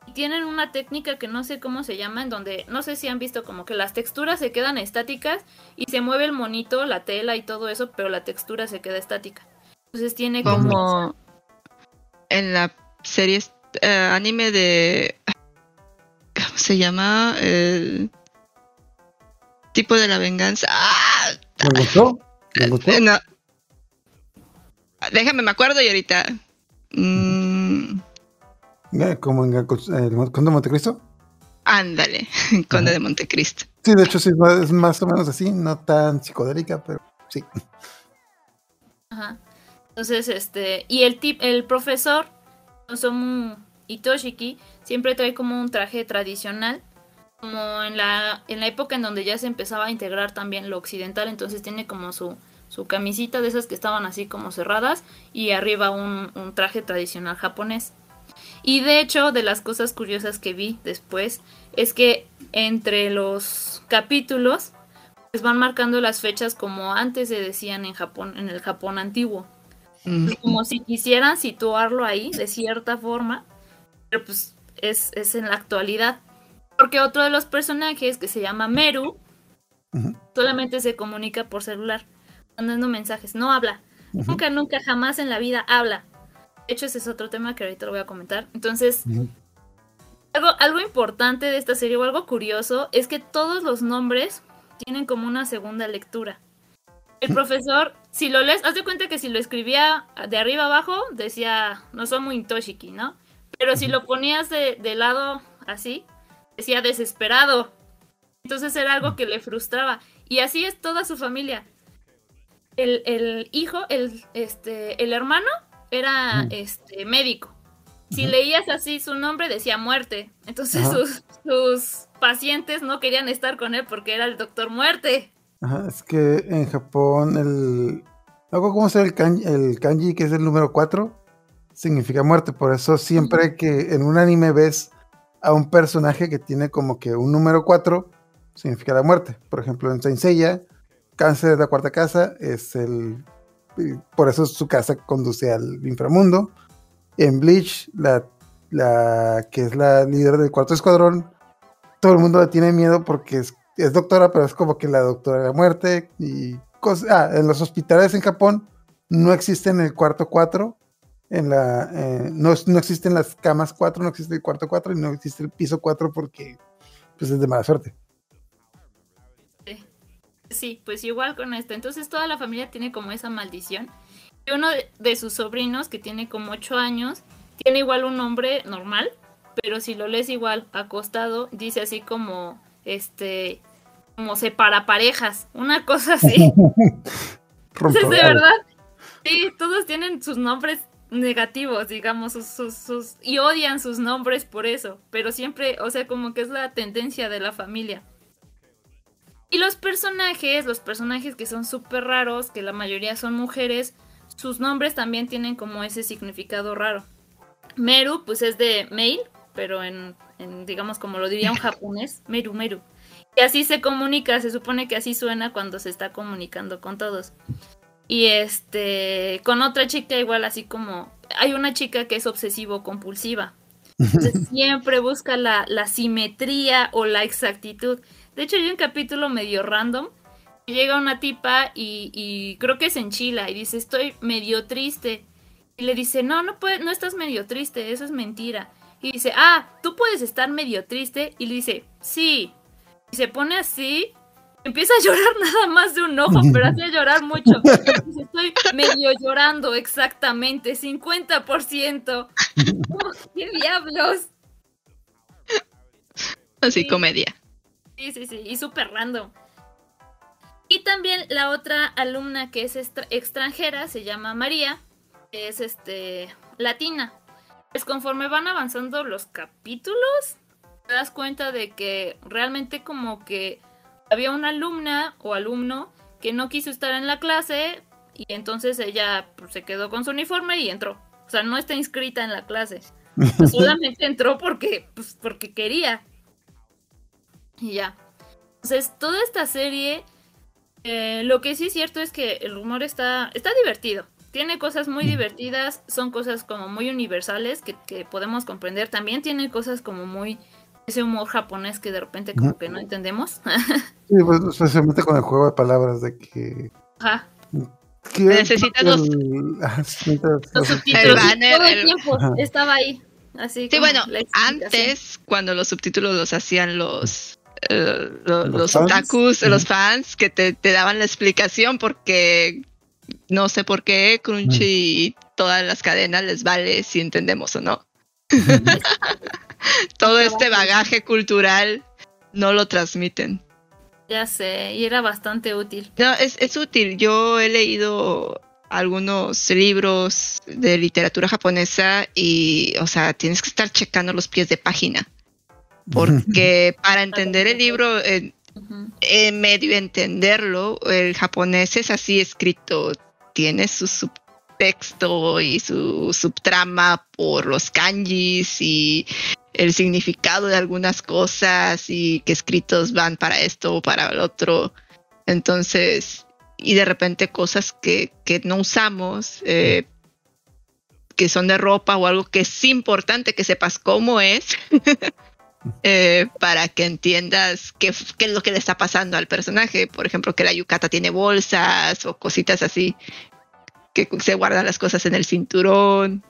Y tienen una técnica que no sé cómo se llama, en donde no sé si han visto como que las texturas se quedan estáticas y se mueve el monito, la tela y todo eso, pero la textura se queda estática. Entonces tiene como... En la serie eh, anime de... ¿Cómo se llama? El tipo de la venganza. ¡Ah! ¿Me gustó? ¿Me gustó? Eh, no, Déjame, me acuerdo y ahorita. Mm. Como en el Conde de Montecristo. Ándale, Conde de Montecristo. Sí, de hecho sí, es más o menos así, no tan psicodélica, pero sí. Ajá. Entonces, este, y el tip, el profesor Osamu Itoshiki siempre trae como un traje tradicional, como en la, en la época en donde ya se empezaba a integrar también lo occidental, entonces tiene como su, su camisita de esas que estaban así como cerradas y arriba un, traje tradicional japonés. Y de hecho, de las cosas curiosas que vi después es que entre los capítulos pues van marcando las fechas como antes se decían en Japón, en el Japón antiguo. Como si quisieran situarlo ahí de cierta forma, pero pues es, en la actualidad. Porque otro de los personajes que se llama Meru solamente se comunica por celular mandando mensajes, no habla. Nunca, nunca, jamás en la vida habla. De hecho, ese es otro tema que ahorita lo voy a comentar. Entonces, algo, algo importante de esta serie o algo curioso es que todos los nombres tienen como una segunda lectura. El profesor, si lo lees, haz de cuenta que si lo escribía de arriba abajo, decía, no soy muy Toshiki, ¿no? Pero si lo ponías de, de lado así, decía desesperado. Entonces era algo que le frustraba. Y así es toda su familia el, hijo, el, este, el hermano era este, médico. Si leías así su nombre decía muerte. Entonces sus, pacientes no querían estar con él porque era el doctor muerte. Ajá, es que en Japón el... Algo como ser el kanji, el kanji, que es el número 4, significa muerte. Por eso siempre que en un anime ves a un personaje que tiene como que un número 4, significa la muerte. Por ejemplo, en Saint Seiya, cáncer de la cuarta casa es el. Por eso su casa conduce al inframundo. En Bleach, la, la que es la líder del cuarto escuadrón, todo el mundo le tiene miedo porque es, es doctora, pero es como que la doctora de la muerte. Y cosas. Ah, en los hospitales en Japón no existen el cuarto 4. En la, eh, no, no existen las camas 4, no existe el cuarto 4 y no existe el piso 4 porque pues es de mala suerte. Sí, pues igual con esto. Entonces toda la familia tiene como esa maldición. Y uno de, de sus sobrinos, que tiene como 8 años, tiene igual un nombre normal, pero si lo lees igual acostado, dice así como, este, como separa parejas, una cosa así. Entonces, de verdad, sí, todos tienen sus nombres negativos, digamos, sus, sus, sus, y odian sus nombres por eso, pero siempre, o sea, como que es la tendencia de la familia. Y los personajes, los personajes que son súper raros, que la mayoría son mujeres, sus nombres también tienen como ese significado raro. Meru, pues es de mail, pero en, en, digamos, como lo diría un japonés, Meru, Meru. Y así se comunica, se supone que así suena cuando se está comunicando con todos. Y este, con otra chica igual así como, hay una chica que es obsesivo compulsiva. Entonces siempre busca la, la simetría o la exactitud. De hecho, hay un capítulo medio random. Llega una tipa y, y, creo que es en Chile y dice, estoy medio triste. Y le dice, no, no, puede, no estás medio triste, eso es mentira. Y dice, ah, tú puedes estar medio triste. Y le dice, sí. Y se pone así, empieza a llorar nada más de un ojo, pero hacía llorar mucho. Dice, estoy medio llorando, exactamente, 50%. ¿Qué diablos? Así, Sí. comedia. Sí, sí, sí, y súper random. Y también la otra alumna que es extra- extranjera se llama María, que es este latina. Pues conforme van avanzando los capítulos, te das cuenta de que realmente como que había una alumna o alumno que no quiso estar en la clase y entonces ella pues, se quedó con su uniforme y entró. O sea, no está inscrita en la clase. Solamente entró porque, pues, porque quería. Y ya. Entonces, toda esta serie, eh, lo que sí es cierto es que el humor está, está divertido. Tiene cosas muy divertidas, son cosas como muy universales que, que podemos comprender. También tiene cosas como muy ese humor japonés que de repente como que no entendemos. Sí, pues, especialmente con el juego de palabras de que. Ajá. que- Necesitas los- el- ah, necesitas Los los- subtítulos. El banner, Todo el tiempo Ajá. estaba ahí. Así Sí, bueno, antes, cuando los subtítulos los hacían los, eh, lo- ¿Los los, fans? otakus, los fans, que te, te daban la explicación porque no sé por qué Crunchy y todas las cadenas les vale si entendemos o no. Todo este bagaje cultural no lo transmiten. Ya sé, y era bastante útil. No, es, es útil. Yo he leído algunos libros de literatura japonesa y, o sea, tienes que estar checando los pies de página. Porque para entender el libro, eh, eh, medio entenderlo, el japonés es así escrito, tiene su subtexto y su subtrama por los kanjis y el significado de algunas cosas y que escritos van para esto o para el otro. Entonces, y de repente cosas que, que no usamos, eh, que son de ropa o algo que es importante que sepas cómo es. eh, para que entiendas qué, qué es lo que le está pasando al personaje. Por ejemplo, que la yukata tiene bolsas o cositas así, que se guardan las cosas en el cinturón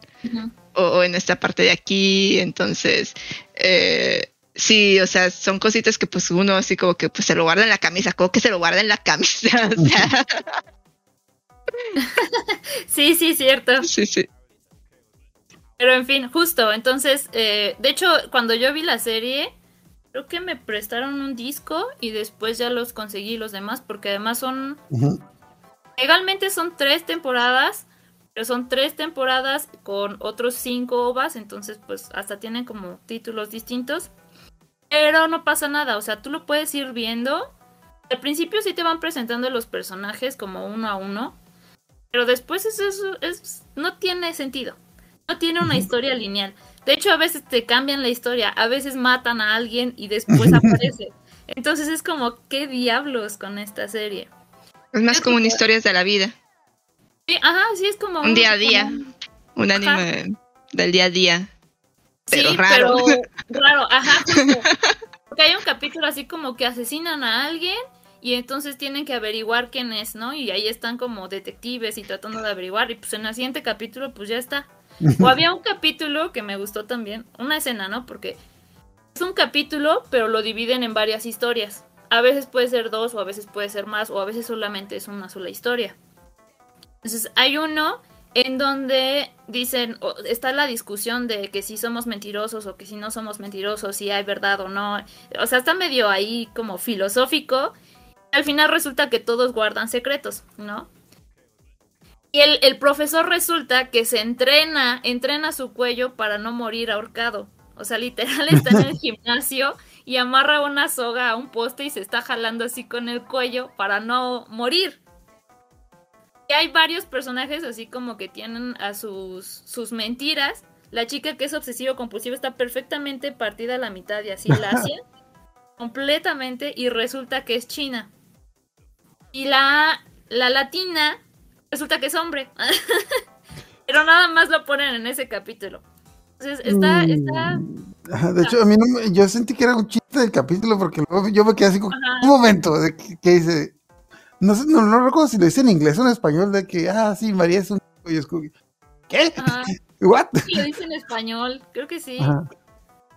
o, o en esta parte de aquí. Entonces, eh, sí, o sea, son cositas que pues uno así como que pues se lo guarda en la camisa, como que se lo guarda en la camisa. O sea, Sí, sí, cierto. sí, sí. Pero en fin, justo, entonces, eh, de hecho, cuando yo vi la serie, creo que me prestaron un disco y después ya los conseguí los demás, porque además son, Ujú. legalmente son tres temporadas, pero son tres temporadas con otros cinco ovas, entonces pues hasta tienen como títulos distintos. Pero no pasa nada, o sea, tú lo puedes ir viendo. Al principio sí te van presentando los personajes como uno a uno, pero después eso, eso es, no tiene sentido. No tiene una historia lineal. De hecho, a veces te cambian la historia, a veces matan a alguien y después aparece. Entonces es como, ¿qué diablos con esta serie? Es más como una historias de la vida. Sí, ajá, sí, es como... Un día a día. Un Ajá. anime del día a día. Pero sí, raro. pero raro, ajá. justo. Porque hay un capítulo así como que asesinan a alguien y entonces tienen que averiguar quién es, ¿no? Y ahí están como detectives y tratando de averiguar y pues en el siguiente capítulo pues ya está. O había un capítulo que me gustó también, una escena, ¿no? Porque es un capítulo, pero lo dividen en varias historias. A veces puede ser dos, o a veces puede ser más, o a veces solamente es una sola historia. Entonces hay uno en donde dicen, o- está la discusión de que si somos mentirosos o que si no somos mentirosos, si hay verdad o no. O sea, está medio ahí como filosófico. Al final resulta que todos guardan secretos, ¿no? Y el, el profesor resulta que se entrena, entrena su cuello para no morir ahorcado. O sea, literal está en el gimnasio y amarra una soga a un poste y se está jalando así con el cuello para no morir. Y hay varios personajes así como que tienen a sus, sus mentiras. La chica que es obsesivo compulsiva está perfectamente partida a la mitad y así la hacen completamente y resulta que es china. Y la, la latina resulta que es hombre. Pero nada más lo ponen en ese capítulo. Entonces está, está, Ajá, De hecho, a mí no me- yo sentí que era un chiste del capítulo porque luego yo me quedé así como, Ajá. un momento, de que, que dice, no, sé, no, no recuerdo si lo dice en inglés o en español, de que, ah, sí, María es un chico", y es como, ¿qué? ajá, ¿What? sí, lo dice en español, creo que sí. Ajá.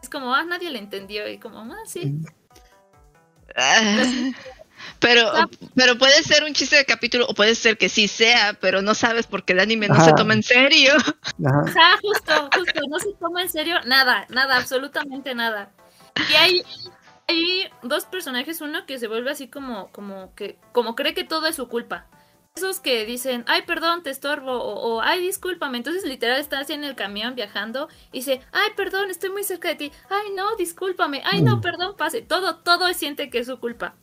Es como, ah, nadie le entendió y como, ah, sí. Pero, pero puede ser un chiste de capítulo o puede ser que sí sea, pero no sabes porque el anime no se toma en serio. Ajá. Ajá, justo, justo, no se toma en serio nada, nada, absolutamente nada. Y hay, hay dos personajes, uno que se vuelve así como, como que, como cree que todo es su culpa. Esos que dicen, ay, perdón, te estorbo, o, o, ay, discúlpame. Entonces, literal, está así en el camión viajando y dice, ay, perdón, estoy muy cerca de ti. Ay, no, discúlpame. Ay, no, perdón, pase. Todo, todo siente que es su culpa.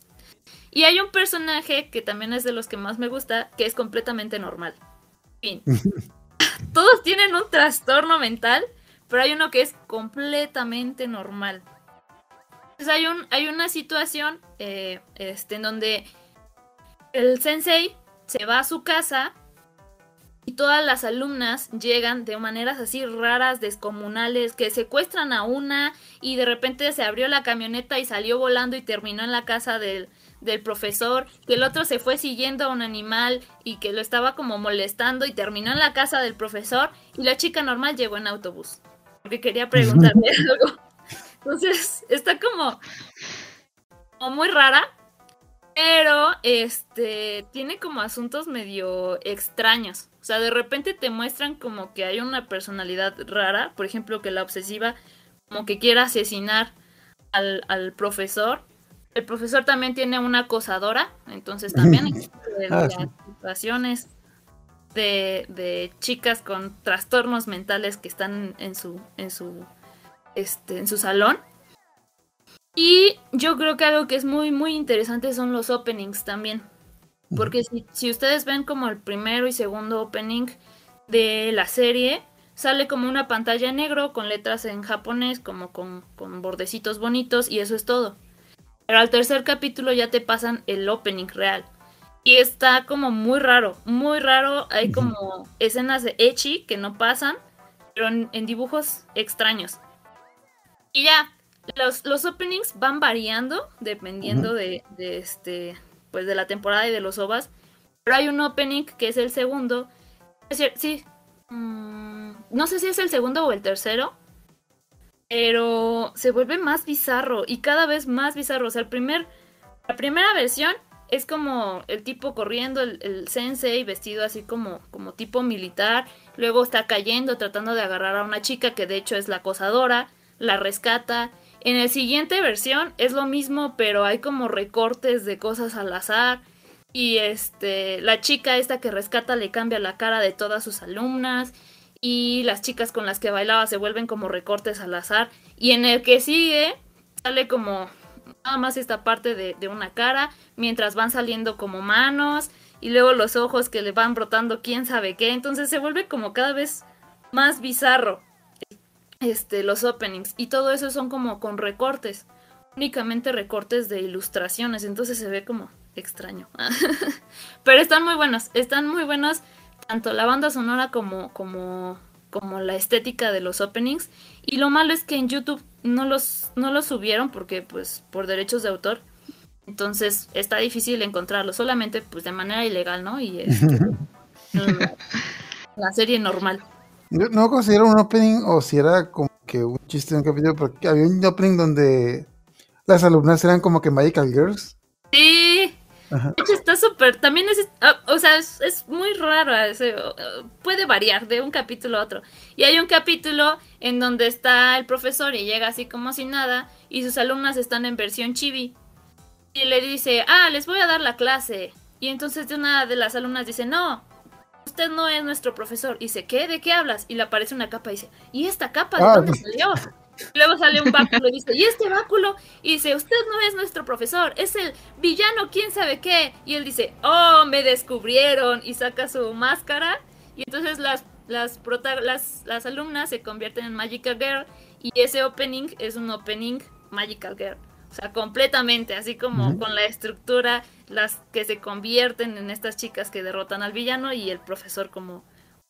Y hay un personaje que también es de los que más me gusta, que es completamente normal. Fin. Todos tienen un trastorno mental, pero hay uno que es completamente normal. Entonces hay, un, hay una situación eh, este, en donde el sensei se va a su casa y todas las alumnas llegan de maneras así raras, descomunales, que secuestran a una y de repente se abrió la camioneta y salió volando y terminó en la casa del, del profesor, que el otro se fue siguiendo a un animal y que lo estaba como molestando y terminó en la casa del profesor y la chica normal llegó en autobús porque quería preguntarle algo. Entonces está como, como muy rara, pero este tiene como asuntos medio extraños. O sea, de repente te muestran como que hay una personalidad rara, por ejemplo, que la obsesiva como que quiere asesinar al, al profesor. El profesor también tiene una acosadora, entonces también existe Ah, las sí. situaciones de, de chicas con trastornos mentales que están en su, en su, este, en su salón. Y yo creo que algo que es muy, muy interesante son los openings también. Porque si, si ustedes ven como el primero y segundo opening de la serie, sale como una pantalla en negro con letras en japonés, como con, con bordecitos bonitos, y eso es todo. Pero al tercer capítulo ya te pasan el opening real. Y está como muy raro, muy raro. Hay como escenas de Echi que no pasan, pero en, en dibujos extraños. Y ya, los, los openings van variando dependiendo de, de este pues de la temporada y de los ovas. Pero hay un opening que es el segundo. Es decir, sí. mm, no sé si es el segundo o el tercero. Pero se vuelve más bizarro y cada vez más bizarro. O sea, el primer, la primera versión es como el tipo corriendo, el, sensei vestido así como, como tipo militar. Luego está cayendo, tratando de agarrar a una chica que de hecho es la acosadora. La rescata. En el siguiente versión es lo mismo, pero hay como recortes de cosas al azar. Y este, la chica esta que rescata le cambia la cara de todas sus alumnas. Y las chicas con las que bailaba se vuelven como recortes al azar. Y en el que sigue, sale como nada más esta parte de, una cara. Mientras van saliendo como manos. Y luego los ojos que le van brotando quién sabe qué. Entonces se vuelve como cada vez más bizarro este, los openings. Y todo eso son como con recortes. únicamente recortes de ilustraciones, entonces se ve como extraño. Pero están muy buenos, están muy buenos tanto la banda sonora como, como, como la estética de los openings. Y lo malo es que en YouTube no los, no los subieron porque pues por derechos de autor. Entonces está difícil encontrarlo, solamente pues de manera ilegal, ¿no? Y este, la, serie normal. Yo no considero un opening o si era como que un chiste en un capítulo, porque había un opening donde las alumnas eran como que Magical Girls. Sí. Ajá. De hecho, está súper. También es. ah, o sea, es, es muy raro. puede variar de un capítulo a otro. Y hay un capítulo en donde está el profesor y llega así como si nada. Y sus alumnas están en versión chibi. Y le dice: Ah, les voy a dar la clase. Y entonces de una de las alumnas dice: No, usted no es nuestro profesor. Y dice: ¿Qué? ¿De qué hablas? Y le aparece una capa y dice: ¿Y esta capa de Ah, dónde pues. salió? Luego sale un báculo y dice, ¿y este báculo? Y dice, usted no es nuestro profesor, es el villano quién sabe qué. Y él dice, oh, me descubrieron. Y saca su máscara. Y entonces las, las, las, las alumnas se convierten en Magical Girl. Y ese opening es un opening Magical Girl. O sea, completamente, así como con la estructura, las que se convierten en estas chicas que derrotan al villano y el profesor como,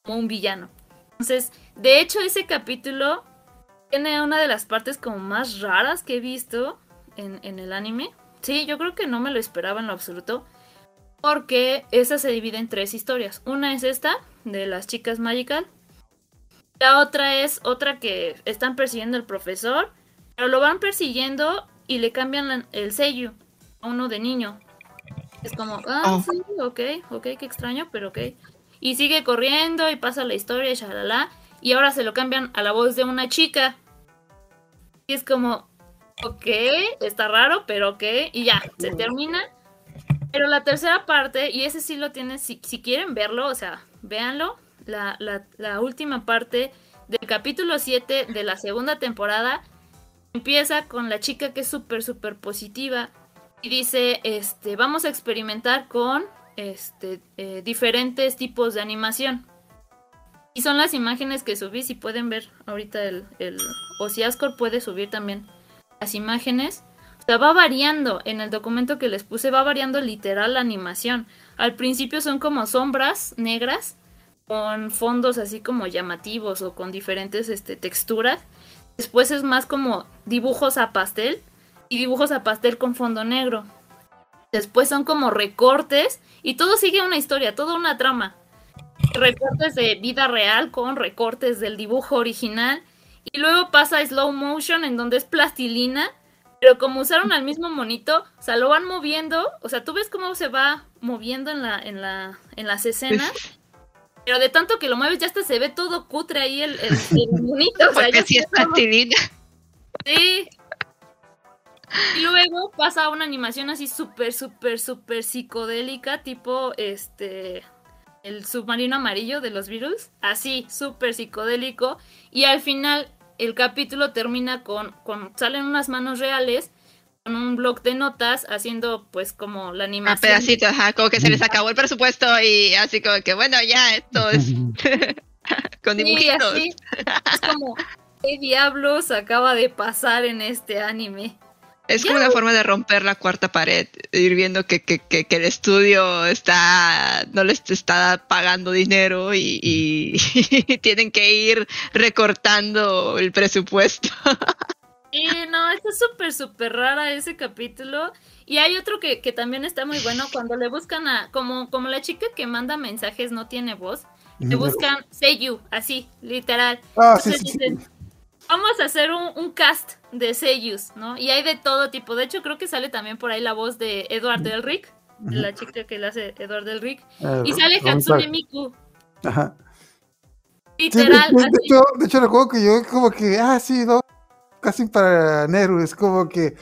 como un villano. Entonces, de hecho, ese capítulo tiene una de las partes como más raras que he visto en, en el anime. Sí, yo creo que no me lo esperaba en lo absoluto. Porque esa se divide en tres historias. Una es esta, de las chicas Magical. La otra es otra que están persiguiendo al profesor. Pero lo van persiguiendo y le cambian el sello a uno de niño. Es como, ah, Oh. sí, ok, ok, qué extraño, pero ok. Y sigue corriendo y pasa la historia y shalala. Y ahora se lo cambian a la voz de una chica. Y es como, ok, está raro, pero ok. Y ya, se termina. Pero la tercera parte, y ese sí lo tienes, si, si quieren verlo, o sea, véanlo. La, la, la última parte del capítulo 7 de la segunda temporada empieza con la chica que es súper, súper positiva. Y dice, este, vamos a experimentar con este, eh, diferentes tipos de animación. Y son las imágenes que subí, si pueden ver ahorita el, el o si Ascor puede subir también las imágenes. O sea, va variando, en el documento que les puse va variando literal la animación. Al principio son como sombras negras con fondos así como llamativos o con diferentes este, texturas. Después es más como dibujos a pastel y dibujos a pastel con fondo negro. Después son como recortes y todo sigue una historia, toda una trama recortes de vida real con recortes del dibujo original. Y luego pasa a slow motion en donde es plastilina. Pero como usaron al mismo monito, o sea, lo van moviendo. O sea, tú ves cómo se va moviendo en la, en la, en las escenas. Pero de tanto que lo mueves, ya hasta se ve todo cutre ahí el, el, el monito. O sea, Porque si es plastilina. Sí. Y luego pasa una animación así súper, súper, súper psicodélica, tipo este. El submarino amarillo de los virus. Así, súper psicodélico. Y al final, el capítulo termina con, con. Salen unas manos reales. Con un bloc de notas. Haciendo, pues, como la A animación. pedacitos, ajá, como que se les acabó el presupuesto y así como que, bueno, ya esto es con Sí, dibujitos. así. Es como. ¿Qué diablos acaba de pasar en este anime? Es como una forma de romper la cuarta pared, ir viendo que, que, que, que el estudio está, no les está pagando dinero y, y tienen que ir recortando el presupuesto. Y no, está súper, súper rara ese capítulo. Y hay otro que, que también está muy bueno cuando le buscan a, como, como la chica que manda mensajes no tiene voz, le buscan Seiyu, así, literal. Ah, sí, Entonces sí, sí. dicen, vamos a hacer un, un cast de Seiyus, ¿no? Y hay de todo tipo. De hecho, creo que sale también por ahí la voz de Edward Elric, la chica que le hace Edward Elric. Ah, Y sale Hatsune Miku, Ajá. Sí, de, literal. de- de hecho, de hecho, recuerdo que yo como que, ah, sí, no, casi para Neru, es como que,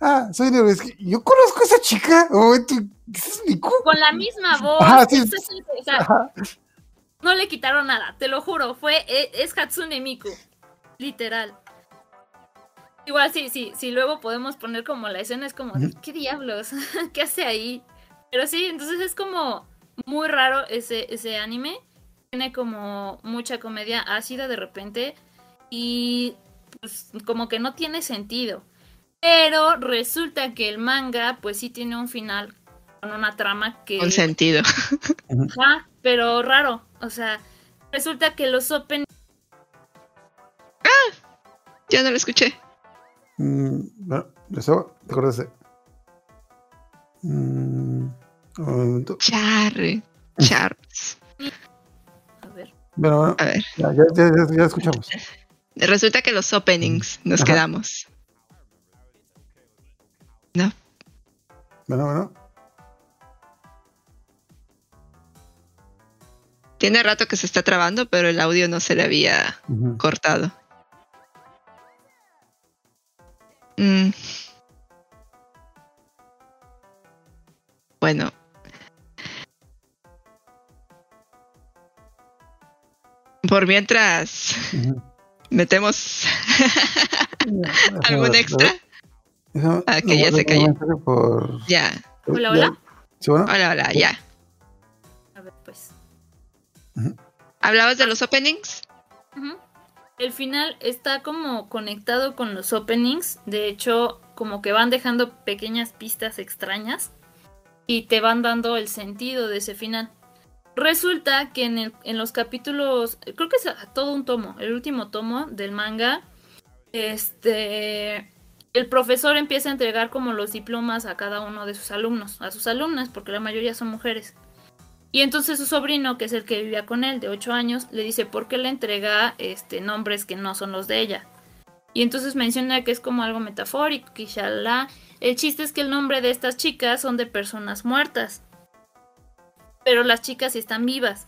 ah, soy Neru, es que yo conozco a esa chica, o tú, ¿ese es Miku? Con la misma voz. Ajá, sí. es- es- es- o sea, Ajá. No le quitaron nada, te lo juro, fue e- es Hatsune Miku, literal. Igual sí, sí, sí, luego podemos poner como la escena es como, ¿qué diablos? ¿Qué hace ahí? Pero sí, entonces es como muy raro ese, ese anime. Tiene como mucha comedia ácida de repente y pues como que no tiene sentido. Pero resulta que el manga, pues sí tiene un final con una trama que. Con sentido. Ajá, pero raro. O sea, resulta que los Open. Ya no lo escuché. Mm, bueno, eso, te acuerdas. Mm, un momento. Charre. Charles. A ver. Bueno, bueno, A ver. ya, ya, ya, ya- escuchamos. Resulta que los openings nos Ajá. quedamos. No. Bueno, bueno. Tiene rato que se está trabando, pero el audio no se le había Ujú. cortado. Mm. Bueno. Por mientras metemos algún extra. Ah, que ya no, se cayó. Por... Ya. Hola, hola. ¿Sí, bueno? Hola, hola, ya. A ver, pues. ¿Hablabas de los openings? El final está como conectado con los openings. De hecho, como que van dejando pequeñas pistas extrañas y te van dando el sentido de ese final. Resulta que en, el- en los capítulos, creo que es todo un tomo, el último tomo del manga, este, el profesor empieza a entregar como los diplomas a cada uno de sus alumnos, a sus alumnas, porque la mayoría son mujeres. Y entonces su sobrino, que es el que vivía con él, de 8 años, le dice por qué le entrega este, nombres que no son los de ella. Y entonces menciona que es como algo metafórico, shalala. El chiste es que el nombre de estas chicas son de personas muertas. Pero las chicas sí están vivas.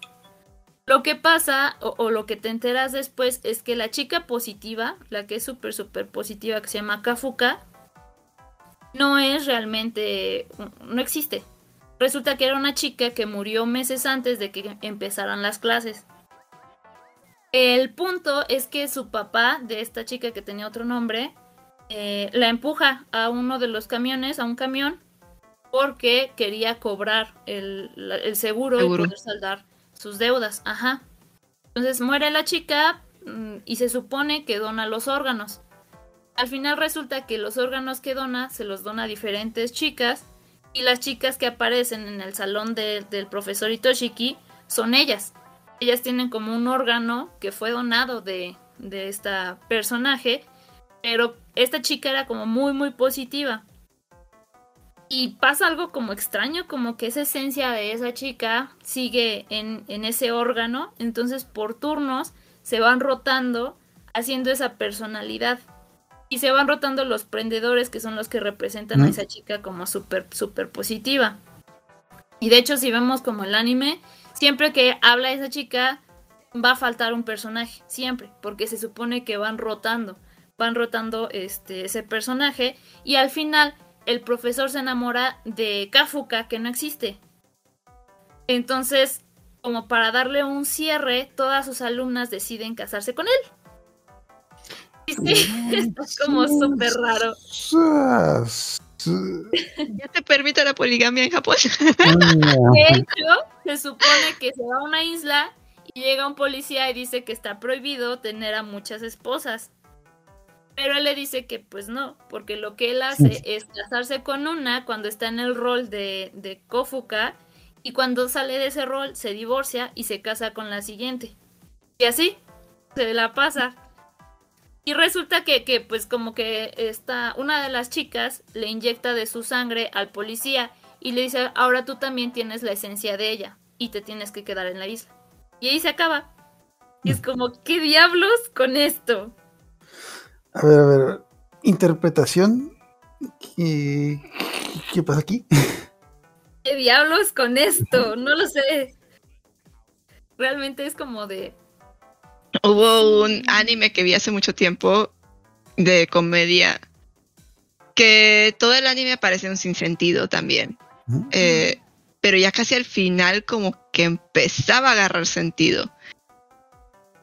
Lo que pasa, o, o lo que te enteras después, es que la chica positiva, la que es súper, súper positiva, que se llama Kafuka, no es realmente, no existe. Resulta que era una chica que murió meses antes de que empezaran las clases. El punto es que su papá, de esta chica que tenía otro nombre, eh, la empuja a uno de los camiones, a un camión, porque quería cobrar el, seguro, Seguro. y poder saldar sus deudas. Ajá. Entonces muere la chica mm, y se supone que dona los órganos. Al final resulta que los órganos que dona se los dona a diferentes chicas y las chicas que aparecen en el salón de- del profesor Itoshiki son ellas. Ellas tienen como un órgano que fue donado de, de esta personaje, pero esta chica era como muy, muy positiva. Y pasa algo como extraño, como que esa esencia de esa chica sigue en, en ese órgano, entonces por turnos se van rotando haciendo esa personalidad. Y se van rotando los prendedores que son los que representan a esa chica como súper, súper positiva. Y de hecho, si vemos como el anime, siempre que habla esa chica, va a faltar un personaje, siempre, porque se supone que van rotando, van rotando este, ese personaje, y al final el profesor se enamora de Kafuka, que no existe. Entonces, como para darle un cierre, todas sus alumnas deciden casarse con él. Y sí, es como súper raro. ¿Ya te permite la poligamia en Japón? De hecho, se supone que se va a una isla y llega un policía y dice que está prohibido tener a muchas esposas. Pero él le dice que pues no, porque lo que él hace es casarse con una cuando está en el rol de, de Kofuka y cuando sale de ese rol se divorcia y se casa con la siguiente. Y así se la pasa. Y resulta que, que, pues como que esta, una de las chicas le inyecta de su sangre al policía y le dice, ahora tú también tienes la esencia de ella y te tienes que quedar en la isla. Y ahí se acaba. Y es como, ¿qué diablos con esto? A ver, a ver, a ver. Interpretación. ¿Qué, qué pasa aquí? ¿Qué diablos con esto? No lo sé. Realmente es como de... Hubo un anime que vi hace mucho tiempo de comedia que todo el anime parece un sinsentido también. Eh, pero ya casi al final como que empezaba a agarrar sentido.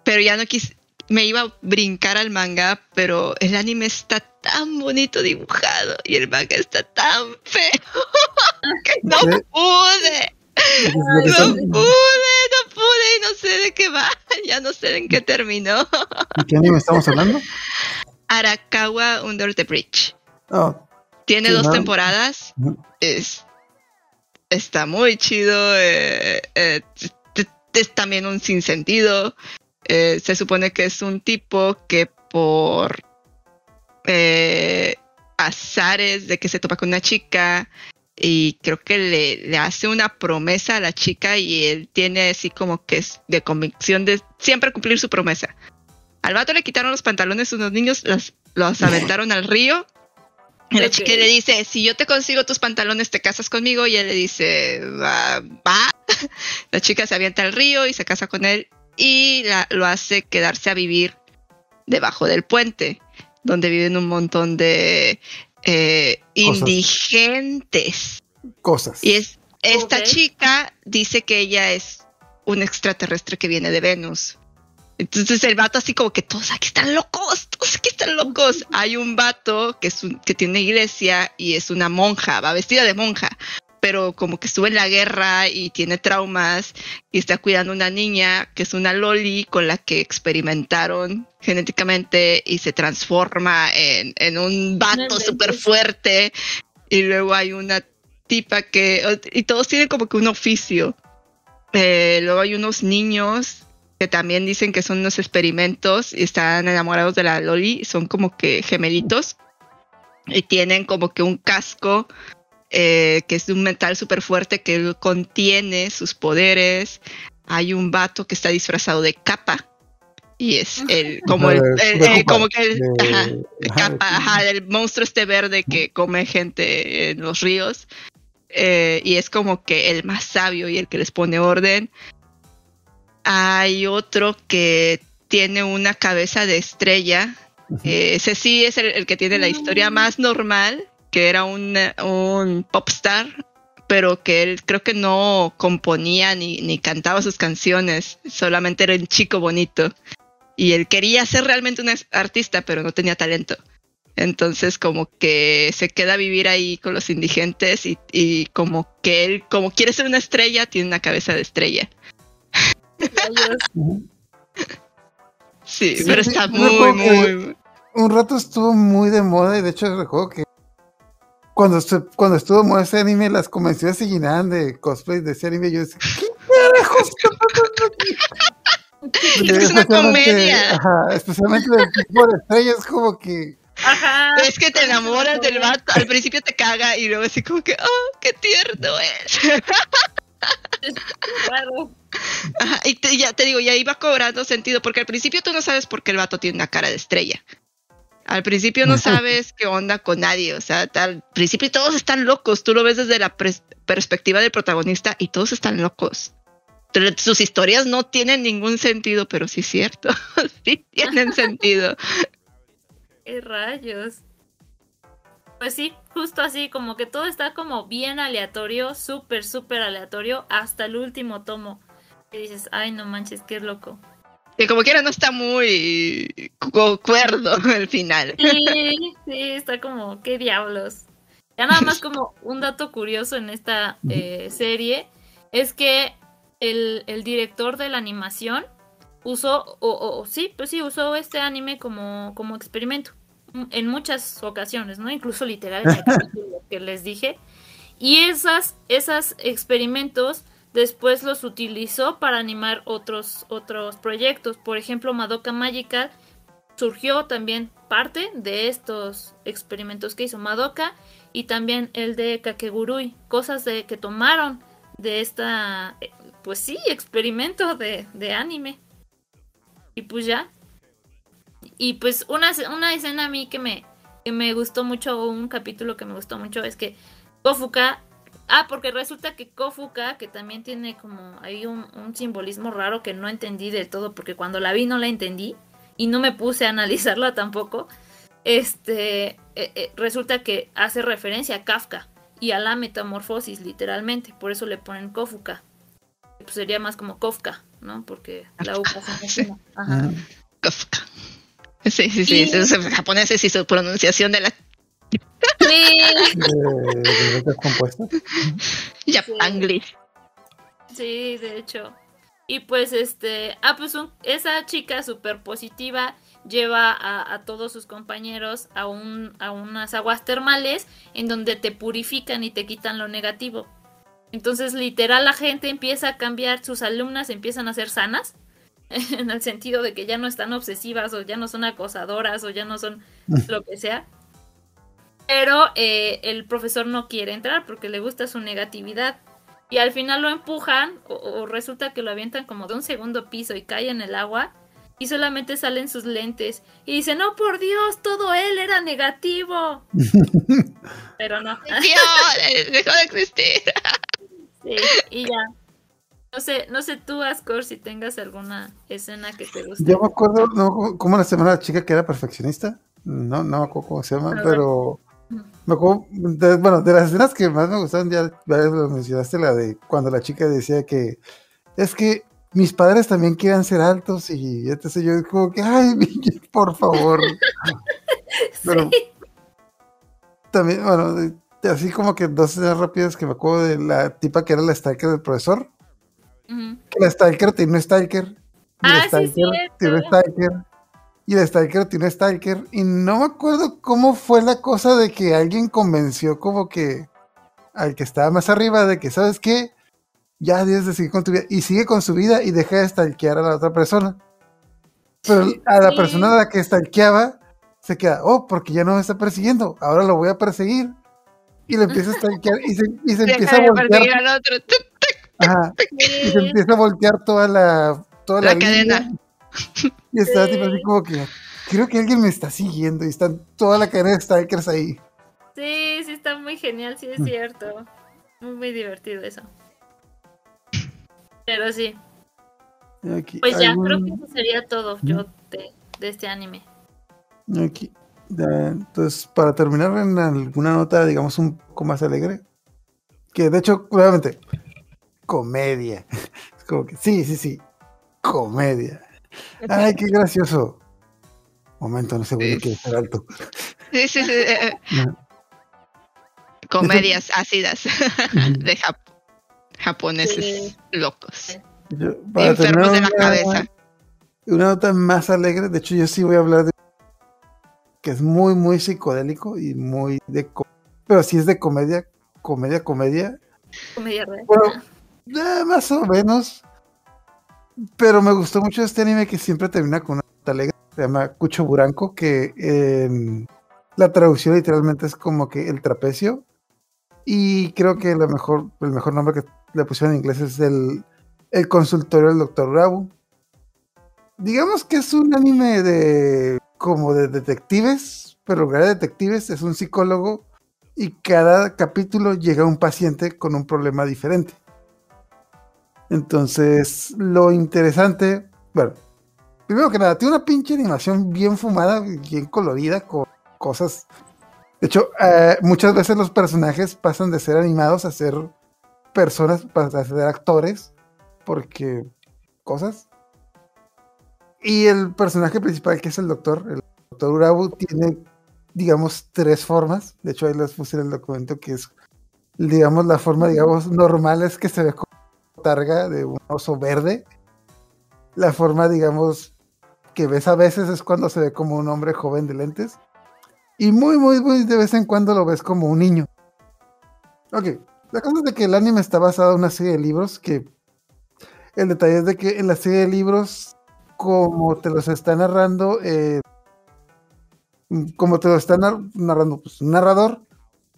Pero ya no quise, me iba a brincar al manga, pero el anime está tan bonito dibujado y el manga está tan feo que no pude. No pude, no pude y no sé de qué va. Ya no sé en qué terminó. ¿De qué anime estamos hablando? Arakawa Under the Bridge. Oh, Tiene Sí, dos ¿no? temporadas. Es, está muy chido. eh, eh, es también un sinsentido. Eh, se supone que es un tipo que por eh, azares de que se topa con una chica y creo que le, le hace una promesa a la chica y él tiene así como que es de convicción de siempre cumplir su promesa. Al vato le quitaron los pantalones unos niños, los, los aventaron al río. Y la chica le dice, si yo te consigo tus pantalones, te casas conmigo. Y él le dice, va. va". La chica se avienta al río y se casa con él y la- lo hace quedarse a vivir debajo del puente, donde viven un montón de eh, Cosas. indigentes. cosas. Y es esta chica dice que ella es un extraterrestre que viene de Venus. Entonces el vato así como que todos aquí están locos, todos aquí están locos. Hay un vato que es un, que tiene iglesia y es una monja, va vestida de monja, pero como que estuvo en la guerra y tiene traumas y está cuidando una niña que es una loli con la que experimentaron genéticamente y se transforma en, en un vato súper fuerte. Y luego hay una tipa que, y todos tienen como que un oficio. Eh, luego hay unos niños que también dicen que son unos experimentos y están enamorados de la Loli, son como que gemelitos y tienen como que un casco eh, que es de un metal súper fuerte que contiene sus poderes. Hay un vato que está disfrazado de capa y es el como el, el- eh, copa, como que el, ajá, capa, de- ajá, del monstruo este verde que come gente en los ríos. Eh, y es como que el más sabio y el que les pone orden. Hay otro que tiene una cabeza de estrella. Eh, ese sí es el, el que tiene la historia más normal, que era un, un popstar, pero que él creo que no componía ni, ni cantaba sus canciones, solamente era un chico bonito. Y él quería ser realmente un artista, pero no tenía talento. Entonces como que se queda a vivir ahí con los indigentes y, y como que él, como quiere ser una estrella, tiene una cabeza de estrella. Sí, Sí, pero está muy, muy... Un rato estuvo muy de moda y de hecho recuerdo que cuando, se- cuando estuvo de moda ese anime, las convenciones se llenaban de cosplays de ese anime. y Yo decía, ¿qué carajos está pasando aquí? Es que es una comedia. Ajá, especialmente del tipo de estrellas, como que. Ajá. Es que te enamoras del vato, al principio te caga y luego así como que, oh, qué tierno es. Raro. Ajá, y te- ya te digo, ya iba cobrando sentido, porque al principio tú no sabes por qué el vato tiene una cara de estrella. Al principio no sabes qué onda con nadie, o sea, al principio todos están locos, tú lo ves desde la perspectiva del protagonista y todos están locos. Sus historias no tienen ningún sentido, pero sí es cierto, sí tienen sentido. ¿Qué rayos? Pues sí, justo así, como que todo está como bien aleatorio, súper, súper aleatorio, hasta el último tomo. Y dices, ay, no manches, qué loco. Que como quiera no está muy concuerdo el final. Sí, sí, está como, qué diablos. Ya nada más como un dato curioso en esta eh, serie es que el, el director de la animación usó, o, o- sí, pues sí, usó este anime como, como experimento mm, en muchas ocasiones, ¿no? Incluso literal en el que les dije. Y esas, esas experimentos después los utilizó para animar otros, otros proyectos. Por ejemplo, Madoka Magical surgió también parte de estos experimentos que hizo Madoka y también el de Kakegurui, cosas de que tomaron de esta, eh, pues sí, experimento de, de anime. Y pues ya. Y pues una, una escena a mí que me, que me gustó mucho, un capítulo que me gustó mucho, es que Kofuka Ah, porque resulta que Kofuka, que también tiene como ahí un, un simbolismo raro que no entendí del todo, porque cuando la vi no la entendí y no me puse a analizarla tampoco. Este, eh, eh, resulta que hace referencia a Kafka y a la metamorfosis, literalmente, por eso le ponen Kofuka. Pues sería más como Kofka, ¿no? Porque la U Sí. Ajá. Kafka. Sí, sí, sí. Y- japoneses y su pronunciación de la Sí, de, compuestas. Japanglish. Sí, de hecho. Y pues este, ah, pues un- esa chica súper positiva lleva a, a todos sus compañeros a, un, a unas aguas termales en donde te purifican y te quitan lo negativo. Entonces, literal, la gente empieza a cambiar, sus alumnas empiezan a ser sanas, en el sentido de que ya no están obsesivas o ya no son acosadoras o ya no son lo que sea. Pero eh, el profesor no quiere entrar porque le gusta su negatividad. Y al final lo empujan o, o resulta que lo avientan como de un segundo piso y cae en el agua y solamente salen sus lentes. Y dice, no, por Dios, todo él era negativo. Pero no. Dios, dejó de existir. Sí, y ya. No sé, no sé tú, Ascor, si tengas alguna escena que te guste. Yo me acuerdo, no cómo la semana la chica que era perfeccionista. No, no me acuerdo cómo se llama, pero me acuerdo, de- bueno, de las escenas que más me gustaron, ya varias lo mencionaste, la de cuando la chica decía que es que mis padres también quieran ser altos y entonces yo como que, ay, por favor. Pero también, bueno, así como que dos escenas rápidas que me acuerdo de la tipa que era la stalker del profesor. Que la Stalker tiene un Stalker. Ah, sí, Stalker cierto. tiene un Stalker. Y la Stalker tiene Stalker. Y no me acuerdo cómo fue la cosa de que alguien convenció como que al que estaba más arriba de que, ¿sabes qué? Ya debes de seguir con tu vida. Y sigue con su vida y deja de stalkear a la otra persona. Pero a la persona a la que stalkeaba se queda, oh, porque ya no me está persiguiendo. Ahora lo voy a perseguir. Y lo empieza a stalkear y se, y se empieza a voltear. al otro. Ajá y se empieza a voltear toda la toda La la, cadena. Y está Sí. tipo así como que creo que alguien me está siguiendo y están toda la cadena de stalkers ahí Sí, sí, está muy genial, sí es Mm. cierto. Muy, muy divertido eso. Pero sí, Aquí, pues ya, algún- creo que eso sería todo yo de, de este anime. aquí. Entonces para terminar en alguna nota digamos un poco más alegre que de hecho nuevamente comedia es como que sí sí sí comedia ay qué gracioso momento no sé voy a Sí. que estar alto Sí, sí, sí. eh, eh, Comedias ácidas de Jap- japoneses Sí. locos. Yo, Enfermos de la una- cabeza. Una nota más alegre, de hecho yo sí voy a hablar de que es muy, muy psicodélico y muy de... Pero sí es de comedia, comedia, comedia. Comedia real. Bueno, eh, más o menos. Pero me gustó mucho este anime que siempre termina con una nota alegre. Se llama Cucho Buranco, que en la traducción literalmente es como que el trapecio. Y creo que la mejor, el mejor nombre que le pusieron en inglés es el, el consultorio del Dr. Urabu. Digamos que es un anime de como de detectives, pero en lugar de detectives es un psicólogo y cada capítulo llega un paciente con un problema diferente. Entonces, lo interesante, bueno, primero que nada, tiene una pinche animación bien fumada, bien colorida, con cosas. De hecho, eh, muchas veces los personajes pasan de ser animados a ser personas, a ser actores, porque cosas. Y el personaje principal, que es el doctor, el doctor Urabu, tiene, digamos, tres formas. De hecho, ahí les puse en el documento que es, digamos, la forma, digamos, normal es que se ve como targa de un oso verde. La forma, digamos, que ves a veces es cuando se ve como un hombre joven de lentes. Y muy, muy, muy de vez en cuando lo ves como un niño. Ok, la cosa es de que el anime está basado en una serie de libros que el detalle es de que en la serie de libros, como te los está narrando, eh, como te lo está nar- narrando pues, un narrador,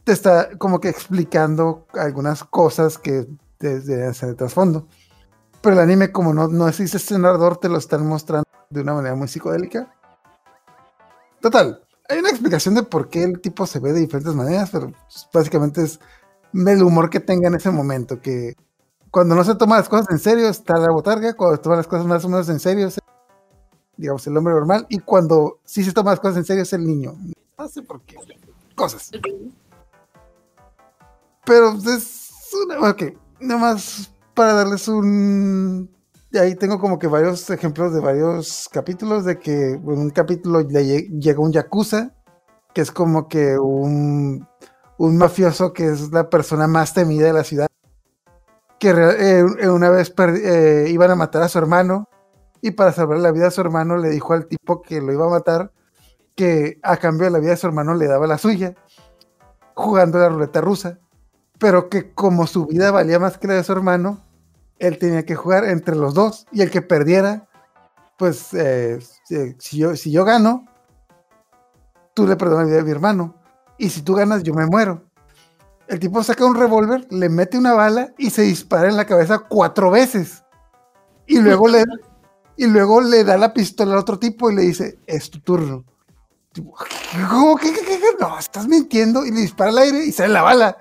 te está como que explicando algunas cosas que deben ser de trasfondo. Pero el anime, como no, no existe este narrador, te lo están mostrando de una manera muy psicodélica. Total, hay una explicación de por qué el tipo se ve de diferentes maneras, pero pues, básicamente es el humor que tenga en ese momento, que cuando no se toma las cosas en serio está la botarga, cuando se toma las cosas más o menos en serio es, digamos, el hombre normal, y cuando sí se toma las cosas en serio es el niño. No sé por qué. Cosas. Pero es una... Ok, nomás para darles un... ahí tengo como que varios ejemplos de varios capítulos de que en un capítulo le lle- llega un yakuza, que es como que un, un mafioso que es la persona más temida de la ciudad, que eh, una vez eh, iban a matar a su hermano y para salvar la vida a su hermano le dijo al tipo que lo iba a matar que a cambio de la vida de su hermano le daba la suya, jugando la ruleta rusa, pero que como su vida valía más que la de su hermano, él tenía que jugar entre los dos y el que perdiera, pues eh, si, yo, si yo gano, tú le perdonas la vida a mi hermano, y si tú ganas, yo me muero. El tipo saca un revólver, le mete una bala y se dispara en la cabeza cuatro veces. Y luego le, y luego le da la pistola al otro tipo y le dice, es tu turno. ¿Cómo? ¿Qué, qué, qué, No, estás mintiendo. Y le dispara al aire y sale la bala.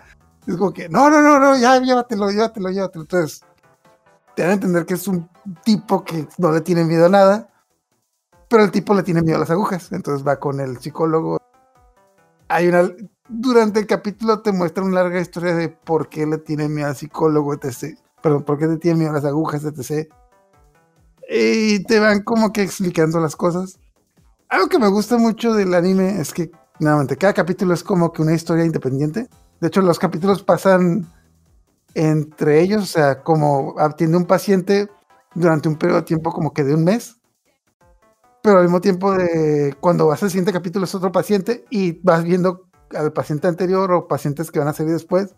Es como que, no, no, no, no, ya, llévatelo, llévatelo, llévatelo. Entonces, te dan a entender que es un tipo que no le tiene miedo a nada, pero el tipo le tiene miedo a las agujas. Entonces va con el psicólogo. Hay una. Durante el capítulo te muestra una larga historia de por qué le tiene miedo al psicólogo, etc. Perdón, por qué le tiene miedo a las agujas, etc. Y te van como que explicando las cosas. Algo que me gusta mucho del anime es que, nuevamente, cada capítulo es como que una historia independiente. De hecho, los capítulos pasan entre ellos, o sea, como atiende un paciente durante un periodo de tiempo como que de un mes, pero al mismo tiempo de cuando vas al siguiente capítulo es otro paciente y vas viendo al paciente anterior o pacientes que van a salir después,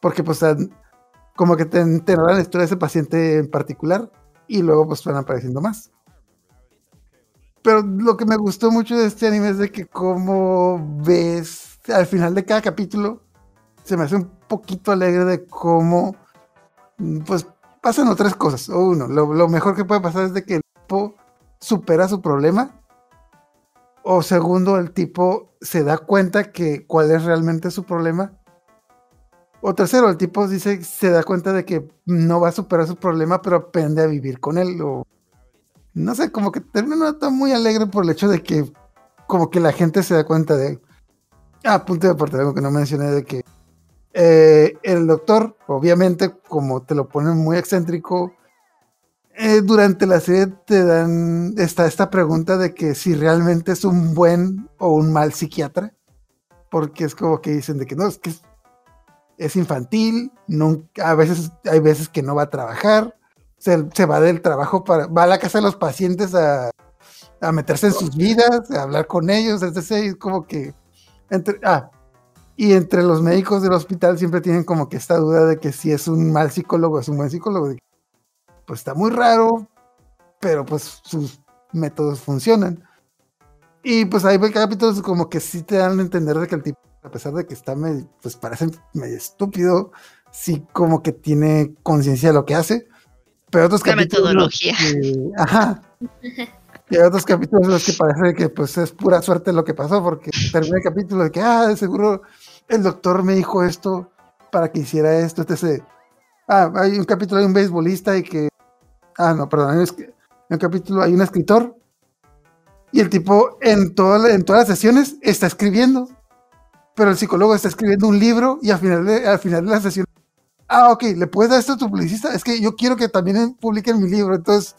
porque pues como que te enterarán la historia de ese paciente en particular y luego pues van apareciendo más. Pero lo que me gustó mucho de este anime es de que como ves al final de cada capítulo, se me hace un poquito alegre de cómo, pues pasan otras cosas. O uno, lo, mejor que puede pasar es de que el tipo supera su problema. O segundo, el tipo se da cuenta que cuál es realmente su problema. O tercero, el tipo dice, se da cuenta de que no va a superar su problema, pero aprende a vivir con él. O no sé, como que termino está muy alegre por el hecho de que como que la gente se da cuenta de... Ah, punto de aparte, algo que no mencioné de que eh, el doctor, obviamente, como te lo ponen muy excéntrico, eh, durante la serie te dan esta, esta pregunta de que si realmente es un buen o un mal psiquiatra, porque es como que dicen de que no, es que es, infantil, a veces hay veces que no va a trabajar, se, va del trabajo para, va a la casa de los pacientes a, meterse en sus vidas, a hablar con ellos, es decir, como que entre, ah, y entre los médicos del hospital siempre tienen como que esta duda de que si es un mal psicólogo, es un buen psicólogo. Pues está muy raro, pero pues sus métodos funcionan. Y pues hay capítulos como que sí te dan a entender de que el tipo, a pesar de que está medio, pues parece medio estúpido, sí como que tiene conciencia de lo que hace. Pero otros La metodología. ajá. Y hay otros capítulos en los que parece que pues es pura suerte lo que pasó, porque termina el capítulo de que, ah, de seguro el doctor me dijo esto para que hiciera esto, etc. Ah, hay un capítulo, hay un beisbolista y que, ah, no, perdón, hay un capítulo, hay un escritor y el tipo en, toda en todas las sesiones está escribiendo, pero el psicólogo está escribiendo un libro y al final de, al final de la sesión ah, ok, ¿le puedes dar esto a tu publicista? Es que yo quiero que también publiquen mi libro. Entonces,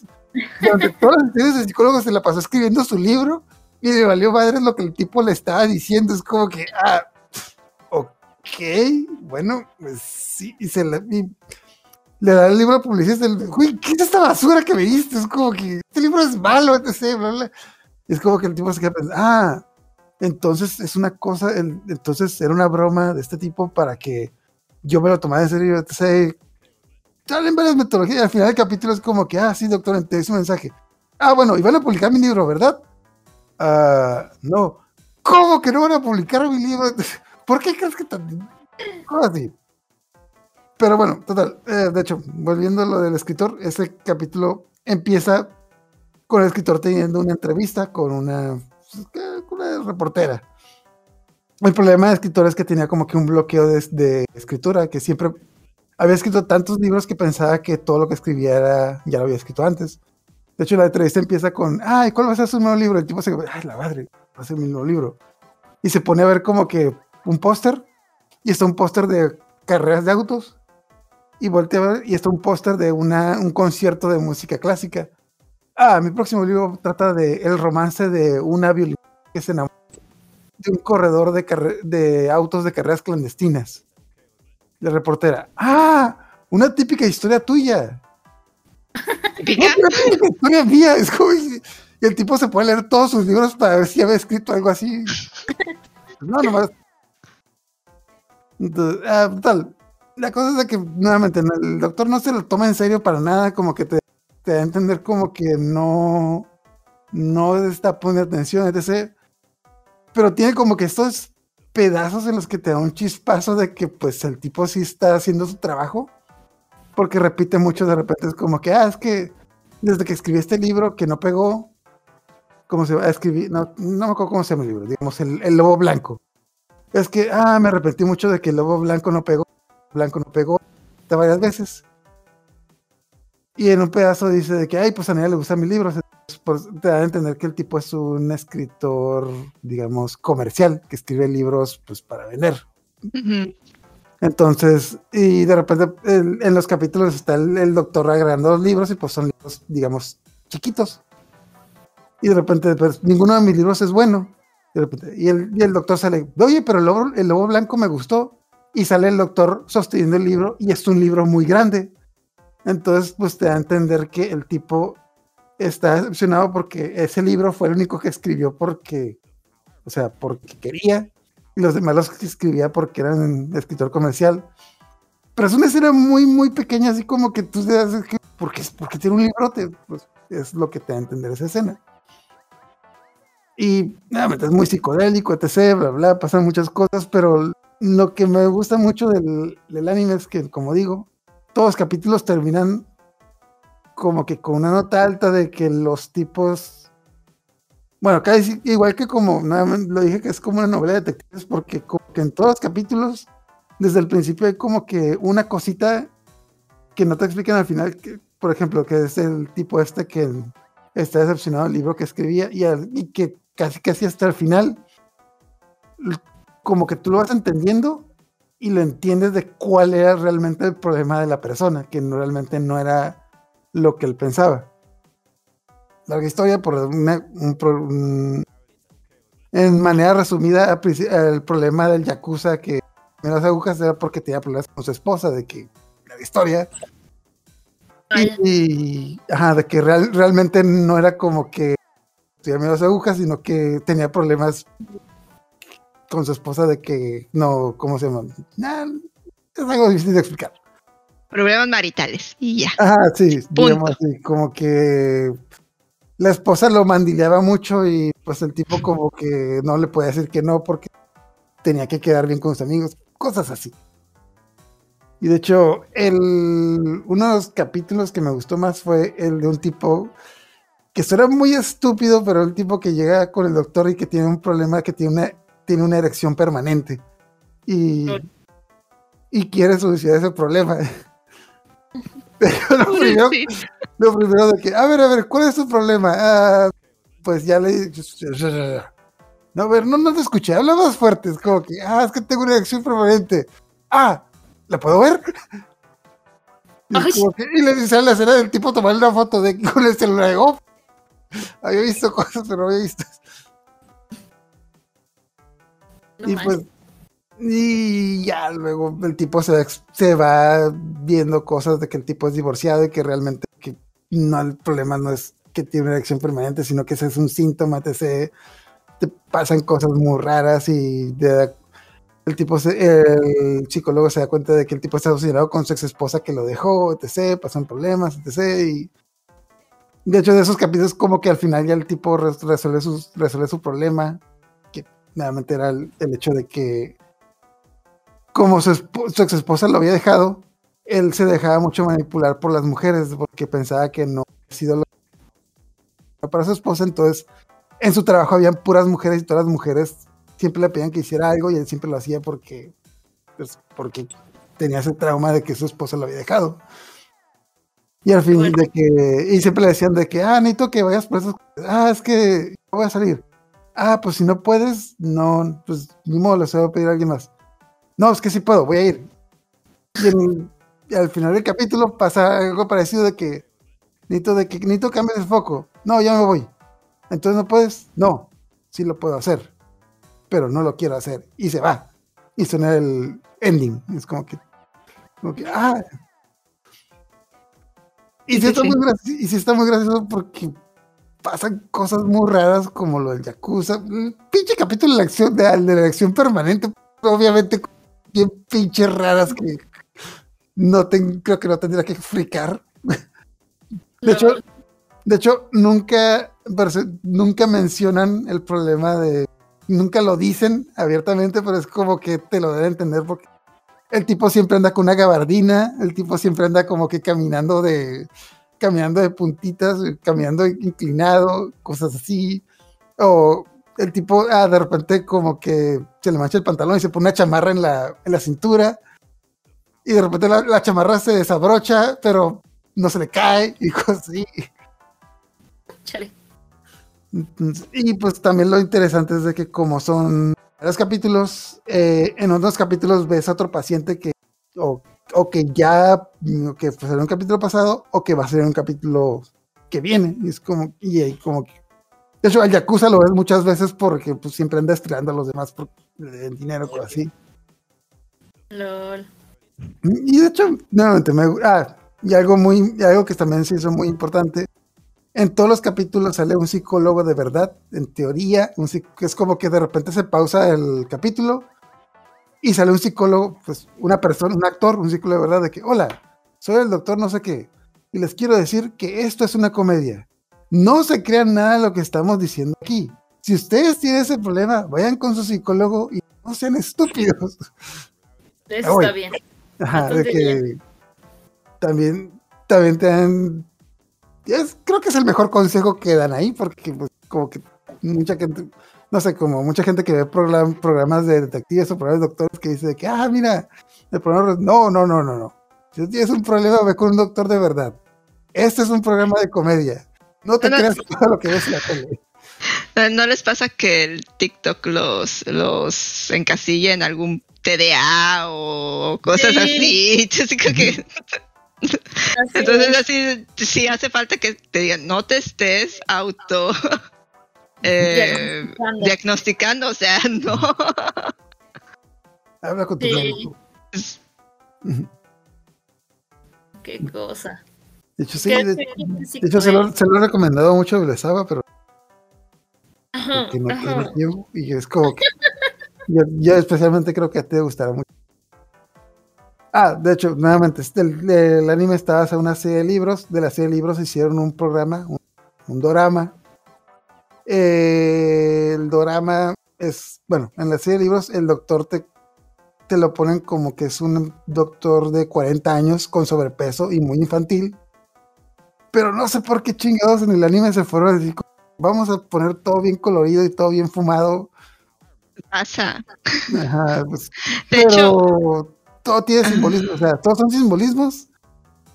durante todas las sesiones el psicólogo se la pasó escribiendo su libro y le valió madre lo que el tipo le estaba diciendo. Es como que, ah, bueno, pues sí, y se le, da el libro al publicista. Uy, ¿qué es esta basura que me diste? Es como que este libro es malo, etc. Bla, bla. Es como que el tipo se queda pensando, ah, entonces es una cosa, entonces era una broma de este tipo para que yo me lo tomaba en serio, sé, salen varias metodologías, al final del capítulo es como que, ah, sí, doctor, te hice un mensaje. Ah, bueno, y van a publicar mi libro, ¿verdad? Ah, no. ¿Cómo que no van a publicar mi libro? ¿Por qué crees que también? así? Pero bueno, total. Eh, de hecho, volviendo a lo del escritor, ese capítulo empieza con el escritor teniendo una entrevista con una, pues, una reportera el problema de escritor es que tenía como que un bloqueo de, escritura, que siempre había escrito tantos libros que pensaba que todo lo que escribiera ya lo había escrito antes. De hecho, la entrevista empieza con, ay, ¿cuál va a ser su nuevo libro? El tipo se ay, la madre, va a ser mi nuevo libro. Y se pone a ver como que un póster, y está un póster de carreras de autos, y voltea a ver, y está un póster de una, un concierto de música clásica. Ah, mi próximo libro trata de el romance de una violinista que se enamora de un corredor de, de autos de carreras clandestinas. La reportera, ah, una típica historia tuya. ¿Típica? Una típica historia mía. Es como, y el tipo se puede leer todos sus libros para ver si había escrito algo así. No, nomás. Entonces, ah, tal. La cosa es que, nuevamente, el doctor no se lo toma en serio para nada, como que te, te da a entender como que no, no está poniendo atención, etc. Pero tiene como que estos pedazos en los que te da un chispazo de que pues el tipo sí está haciendo su trabajo. Porque repite mucho de repente, es como que, ah, es que desde que escribí este libro que no pegó, ¿cómo se va a escribir? No, no me acuerdo cómo se llama el libro, digamos, el lobo blanco. Es que, ah, me arrepentí mucho de que el lobo blanco no pegó, blanco no pegó, hasta varias veces. Y en un pedazo dice de que, ay, pues a nadie le gustan mis libros. Pues, te da a entender que el tipo es un escritor, digamos, comercial, que escribe libros pues para vender. Entonces, y de repente en los capítulos está el, el doctor agregando los libros y pues son libros, digamos, chiquitos. Y de repente, pues ninguno de mis libros es bueno. Y, el, doctor sale, oye, pero el lobo, blanco me gustó. Y sale el doctor sosteniendo el libro y es un libro muy grande. Entonces, pues te da a entender que el tipo está decepcionado porque ese libro fue el único que escribió porque, o sea, porque quería y los demás los escribía porque eran escritor comercial. Pero es una escena muy, muy pequeña, así como que tú te das, que, porque, porque tiene un librote, pues es lo que te da a entender esa escena. Y nuevamente es muy psicodélico, etc, bla, bla, pasan muchas cosas, pero lo que me gusta mucho del, del anime es que, como digo, todos los capítulos terminan como que con una nota alta de que los tipos bueno, casi igual que como, nada lo dije que es como una novela de detectives, porque como que en todos los capítulos, desde el principio hay como que una cosita que no te explican al final, por ejemplo, que es el tipo este que está decepcionado del libro que escribía y que casi casi hasta el final, como que tú lo vas entendiendo y lo entiendes de cuál era realmente el problema de la persona, que no- realmente no era lo que él pensaba larga historia por una- un pro- un- en manera resumida el problema del yakuza que me las agujas era porque tenía problemas con su esposa de que la historia Vaya. y ajá, de que real- realmente no era como que tuviera las agujas sino que tenía problemas con su esposa de que no cómo se llama Nah, es algo difícil de explicar Problemas maritales. Y ya. Ajá, sí, Punto. digamos así, como que la esposa lo mandileaba mucho y pues el tipo como que no le podía decir que no porque tenía que quedar bien con sus amigos, cosas así. Y de hecho, el, uno de los capítulos que me gustó más fue el de un tipo que suena muy estúpido, pero el tipo que llega con el doctor y que tiene un problema, que tiene una, tiene una erección permanente. Y, y quiere solucionar ese problema. Pero lo primero, Sí. lo primero de que, a ver, a ver, ¿cuál es tu problema? Ah, pues ya le No, a ver, no, no te escuché, habla más fuerte, es como que, ah, es que tengo una erección permanente. Ah, ¿la puedo ver? Que- y le dice a la escena del tipo tomar una foto de con el celular de oh, había visto cosas, pero no había visto. No y pues, y ya luego el tipo se, va se va viendo cosas de que el tipo es divorciado y que realmente que no el problema no es que tiene una erección permanente, sino que ese es un síntoma, te, te pasan cosas muy raras y de- el tipo se- el psicólogo se da cuenta de que el tipo está obsesionado con su ex esposa que lo dejó, etc, pasan problemas, etc. y de hecho de esos capítulos como que al final ya el tipo res- resuelve, su problema que nuevamente era el, hecho de que como su, su ex esposa lo había dejado, él se dejaba mucho manipular por las mujeres porque pensaba que no había sido lo para su esposa, entonces en su trabajo habían puras mujeres y todas las mujeres siempre le pedían que hiciera algo y él siempre lo hacía porque pues, porque tenía ese trauma de que su esposa lo había dejado. Y al fin Bueno. de que, y siempre le decían de que, ah, necesito que vayas por eso. Ah, es que voy a salir. Ah, pues si no puedes, no, pues ni modo, les voy a pedir a alguien más. No, es que sí puedo, voy a ir. Y, en- y al final del capítulo pasa algo parecido de que necesito de que necesito cambiar el foco. No, ya me voy. Entonces no puedes. No, sí lo puedo hacer, pero no lo quiero hacer. Y se va. Y suena el ending. Es como que, como que, ah, Y sí, está Muy gracioso, y sí está muy gracioso porque pasan cosas muy raras como lo del Yakuza. pinche capítulo de la acción, de, la acción permanente, obviamente bien pinches raras que no creo que no tendría que fricar. De hecho, de hecho, nunca, nunca mencionan el problema de. Nunca lo dicen abiertamente, pero es como que te lo deben entender porque el tipo siempre anda con una gabardina, el tipo siempre anda como que caminando de. caminando de puntitas, caminando inclinado, cosas así. O el tipo, ah, de repente como que se le mancha el pantalón y se pone una chamarra en la, en la cintura. Y de repente la, la chamarra se desabrocha, pero no se le cae y cosas así. Y pues también lo interesante es de que como son varios capítulos, eh, en otros capítulos ves a otro paciente que o, que ya que fue en un capítulo pasado o que va a ser un capítulo que viene. Y es como, y, como que de hecho, al Yakuza lo ves muchas veces porque pues, siempre anda estrellando a los demás por el dinero, por así. LOL. Y de hecho, nuevamente, me, ah, y algo muy, algo que también se hizo muy importante en todos los capítulos sale un psicólogo de verdad, en teoría, un que es como que de repente se pausa el capítulo y sale un psicólogo, pues una persona, un actor, un psicólogo de verdad, de que, hola, soy el doctor no sé qué, y les quiero decir que esto es una comedia. No se crean nada de lo que estamos diciendo aquí. Si ustedes tienen ese problema, vayan con su psicólogo y no sean estúpidos. Eso está bien. Ajá, de que también, también te dan creo que es el mejor consejo que dan ahí, porque pues, como que mucha gente, no sé, como mucha gente que ve programas de detectives o programas de doctores que dice que, ah, mira, el programa, no, no, no, no, no. Si tienes un problema, ve con un doctor de verdad. Este es un programa de comedia. No te creas todo lo que ves en la tele. ¿No les pasa que el TikTok los, los encasilla en algún TDA o cosas así? que entonces así sí hace falta que te digan, no te estés auto eh, diagnosticando. o sea, no. Habla con tu médico. Qué cosa. De hecho, sí, de, hecho se, lo, se, lo, he recomendado mucho a Besaba, pero que no tiene tiempo y es como que yo, especialmente creo que a ti te gustará mucho. Ah, de hecho, nuevamente, este, el, anime está basado en una serie de libros. De la serie de libros hicieron un programa, un, un dorama. Eh, el dorama es, bueno, en la serie de libros el doctor te, te lo ponen como que es un doctor de 40 años con sobrepeso y muy infantil. Pero no sé por qué chingados en el anime se fueron a decir, vamos a poner todo bien colorido y todo bien fumado. Pasa. Ajá, pues, de hecho, todo tiene simbolismo, o sea, todos son simbolismos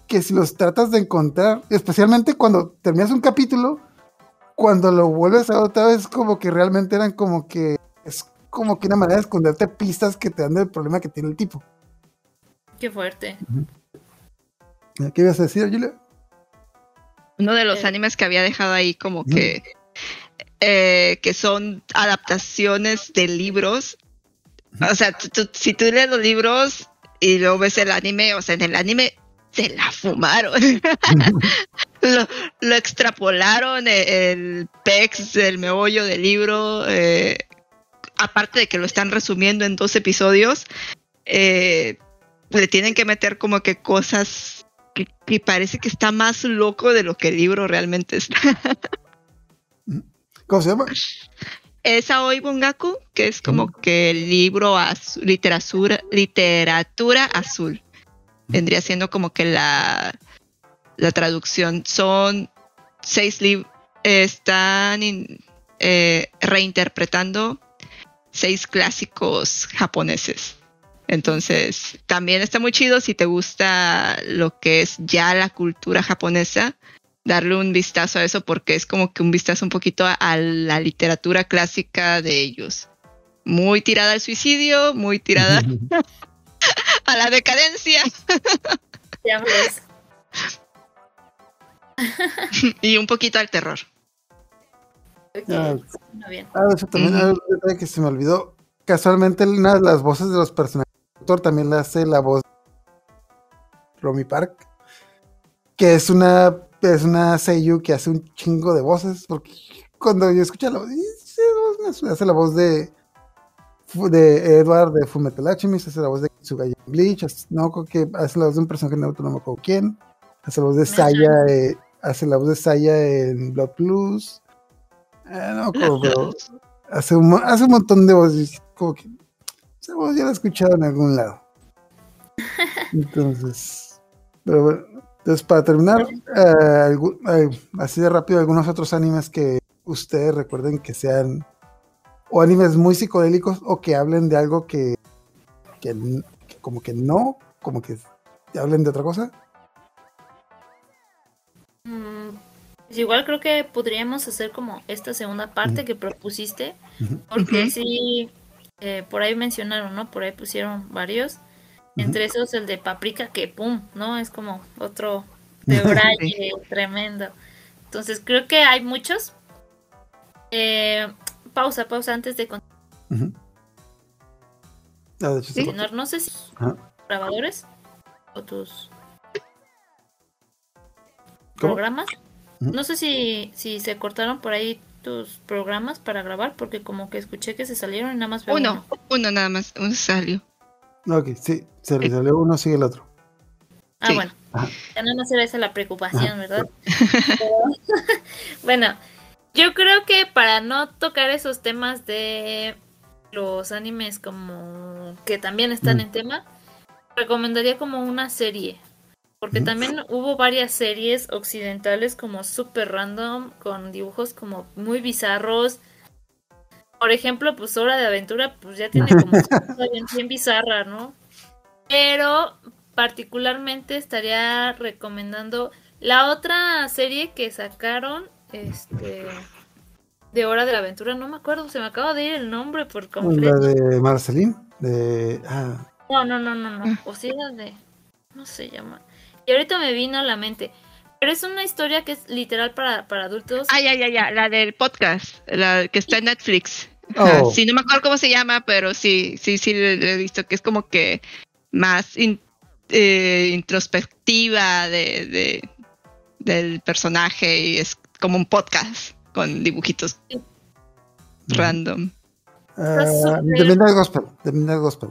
que si los tratas de encontrar, especialmente cuando terminas un capítulo, cuando lo vuelves a otra vez, como que realmente eran como que es como que una manera de esconderte pistas que te dan del problema que tiene el tipo. Qué fuerte. ¿Qué ibas a decir, Julia? Uno de los eh. animes que había dejado ahí como que eh, que son adaptaciones de libros. O sea, si tú lees los libros, y luego ves el anime, o sea, en el anime se la fumaron. lo, extrapolaron, e, el, pex, el meollo del libro, eh, aparte de que lo están resumiendo en dos episodios, eh, le tienen que meter como que cosas que, que, parece que está más loco de lo que el libro realmente está. ¿Cómo se llama? Es Aoi Bungaku, que es como que el libro azul, literatura, literatura azul. Vendría siendo como que la, la traducción. Son seis libros, están eh, reinterpretando seis clásicos japoneses. Entonces, también está muy chido si te gusta lo que es ya la cultura japonesa darle un vistazo a eso porque es como que un vistazo un poquito a, la literatura clásica de ellos. Muy tirada al suicidio, muy tirada a la decadencia. y un poquito al terror. Ah, ah, eso también mm. que se me olvidó. Casualmente una de las voces de los personajes también la hace la voz Romy Park que es una, es una Seiyu que hace un chingo de voces, porque cuando yo escucho la voz, hace la voz de, de Edward de Fullmetal Alchemist, hace la voz de Tsugaya Bleach, no creo que hace la voz de un personaje neutro, no me acuerdo quién, hace la voz de Saya, eh, hace la voz de Saya en Blood Plus, eh, no acuerdo, pero hace un, hace un montón de voces, como que esa voz ya la he escuchado en algún lado. Entonces, pero bueno, entonces para terminar, eh, eh, así de rápido, algunos otros animes que ustedes recuerden que sean o animes muy psicodélicos o que hablen de algo que, que, como que no, como que hablen de otra cosa. Mm, pues igual creo que podríamos hacer como esta segunda parte que propusiste, porque sí, eh, por ahí mencionaron, ¿no? Por ahí pusieron varios. Entre esos el de Paprika, que pum, ¿no? Es como otro de braille tremendo. Entonces creo que hay muchos. Eh, pausa, pausa antes de continuar. Ah, no, sé si grabadores o tus programas. No sé si, si se cortaron por ahí tus programas para grabar, porque como que escuché que se salieron y nada más. Uno, uno, uno nada más, uno salió. Ok, sí, se le salió uno, sigue el otro. Ah, bueno. Ya no será esa la preocupación, ¿verdad? bueno, yo creo que para no tocar esos temas de los animes como que también están mm. en tema, recomendaría como una serie. Porque también hubo varias series occidentales como super random, con dibujos como muy bizarros, por ejemplo, pues Hora de Aventura, pues ya tiene como bien, bien bizarra, ¿no? Pero particularmente estaría recomendando la otra serie que sacaron, este, de Hora de la Aventura, no me acuerdo, se me acaba de ir el nombre por completo. La de Marceline, de... Ah. No, no, no, no, no, o sea, de... no se llama. Y ahorita me vino a la mente. Pero es una historia que es literal para, para adultos. Ah, ya, ya, ya, la del podcast, la que está en Netflix. Oh. Sí, no me acuerdo cómo se llama, pero sí, sí, sí, he visto que es como que más eh, introspectiva de, del personaje y es como un podcast con dibujitos random. Uh, The Midnight Gospel. The Midnight Gospel.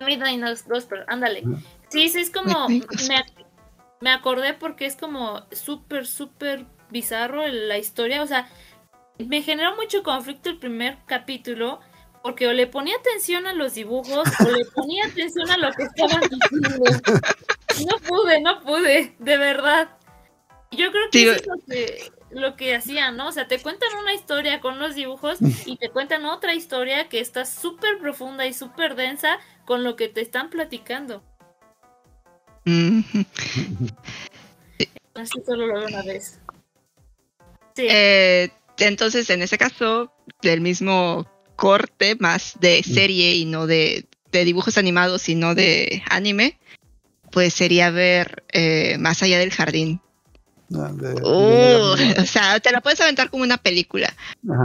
Midnight Gospel, ándale. Sí, sí, es como. Me, me acordé porque es como súper, súper bizarro la historia. O sea, me generó mucho conflicto el primer capítulo porque o le ponía atención a los dibujos o le ponía atención a lo que estaban diciendo. No pude, no pude, de verdad. Yo creo que eso es lo que, lo que hacían, ¿no? O sea, te cuentan una historia con los dibujos y te cuentan otra historia que está súper profunda y súper densa con lo que te están platicando. Así solo lo veo una vez. Sí. Eh, entonces, en ese caso, del mismo corte, más de serie y no de, dibujos animados, sino de anime, pues sería ver eh, Más allá del jardín. Ah, uh, o sea, te la puedes aventar como una película.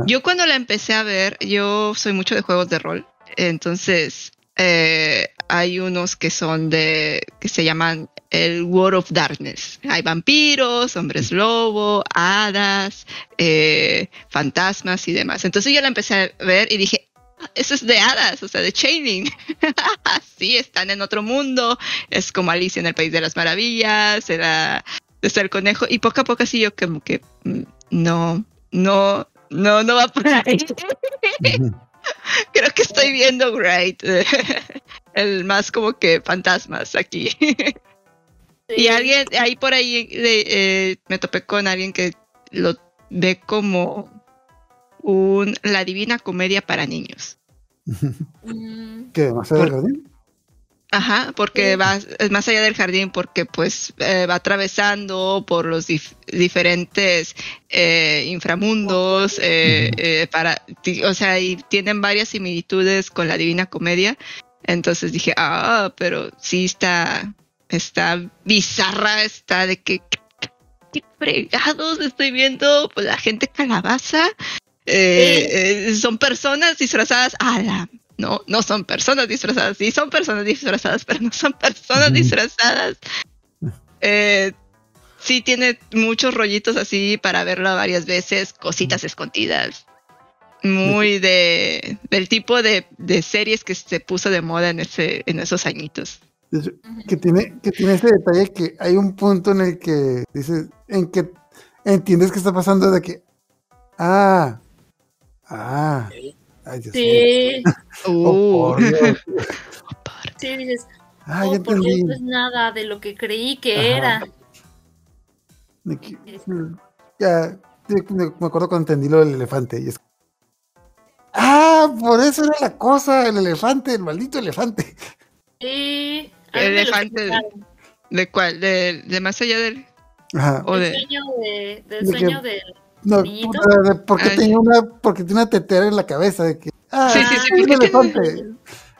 Yo cuando la empecé a ver, yo soy mucho de juegos de rol, entonces eh, hay unos que son de, que se llaman el World of Darkness. Hay vampiros, hombres lobo, hadas, eh, fantasmas y demás. Entonces yo la empecé a ver y dije, ah, eso es de hadas, o sea, de Chaining. sí, están en otro mundo. Es como Alicia en el País de las Maravillas, era de el conejo. Y poco a poco así yo como que mm, no, no, no, no va por ahí. Creo que estoy viendo Great. el más como que fantasmas aquí. Y alguien, ahí por ahí eh, me topé con alguien que lo ve como un la divina comedia para niños. Mm. ¿Qué? ¿Más allá del jardín? Ajá, porque va es más allá del jardín, porque pues eh, va atravesando por los diferentes eh, inframundos, para, o sea, y tienen varias similitudes con la Divina Comedia. Entonces dije, ah, pero sí está, está bizarra, está de que qué fregados estoy viendo pues la gente calabaza. Eh, eh, son personas disfrazadas. Ah, no, no son personas disfrazadas. Sí, son personas disfrazadas, pero no son personas disfrazadas. Eh, sí tiene muchos rollitos así para verlo varias veces, cositas escondidas. Muy de del tipo de, de series que se puso de moda en ese en esos añitos. Que tiene, que tiene ese detalle que hay un punto en el que dices, en que entiendes que está pasando de que, ah, ah, ay Dios mío. Sí, Oh, por Dios. sí, dices, Ah, oh, ya por Dios, no es nada de lo que creí que Ajá. era. De que- ya, sí, me acuerdo cuando entendí lo del elefante. Y es, ah, por eso era la cosa, el elefante, el maldito elefante. Sí, lo Elefante. ¿De cuál? ¿De, de más allá del Ajá. o El de sueño, de, del De que- sueño del... No, puta, de- porque tenía una, porque tiene una tetera en la cabeza de que, ah, Sí, es sí, que sí, soy un tiene- elefante.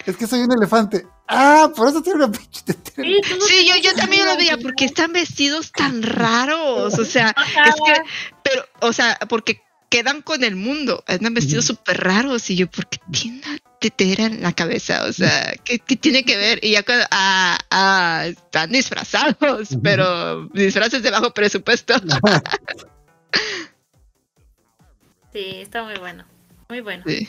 Es que soy un elefante. Ah, por eso tiene una pinche tetera. Sí, yo, tiene yo también lo veía porque están vestidos tan raros, o sea, es que, pero, o sea, porque quedan con el mundo, andan vestidos súper raros y yo, ¿por qué tiene una tetera en la cabeza? O sea, ¿qué, qué tiene que ver? Y ya cuando, ah, ah, están disfrazados, pero disfraces de bajo presupuesto. Sí, está muy bueno. Muy bueno. Sí.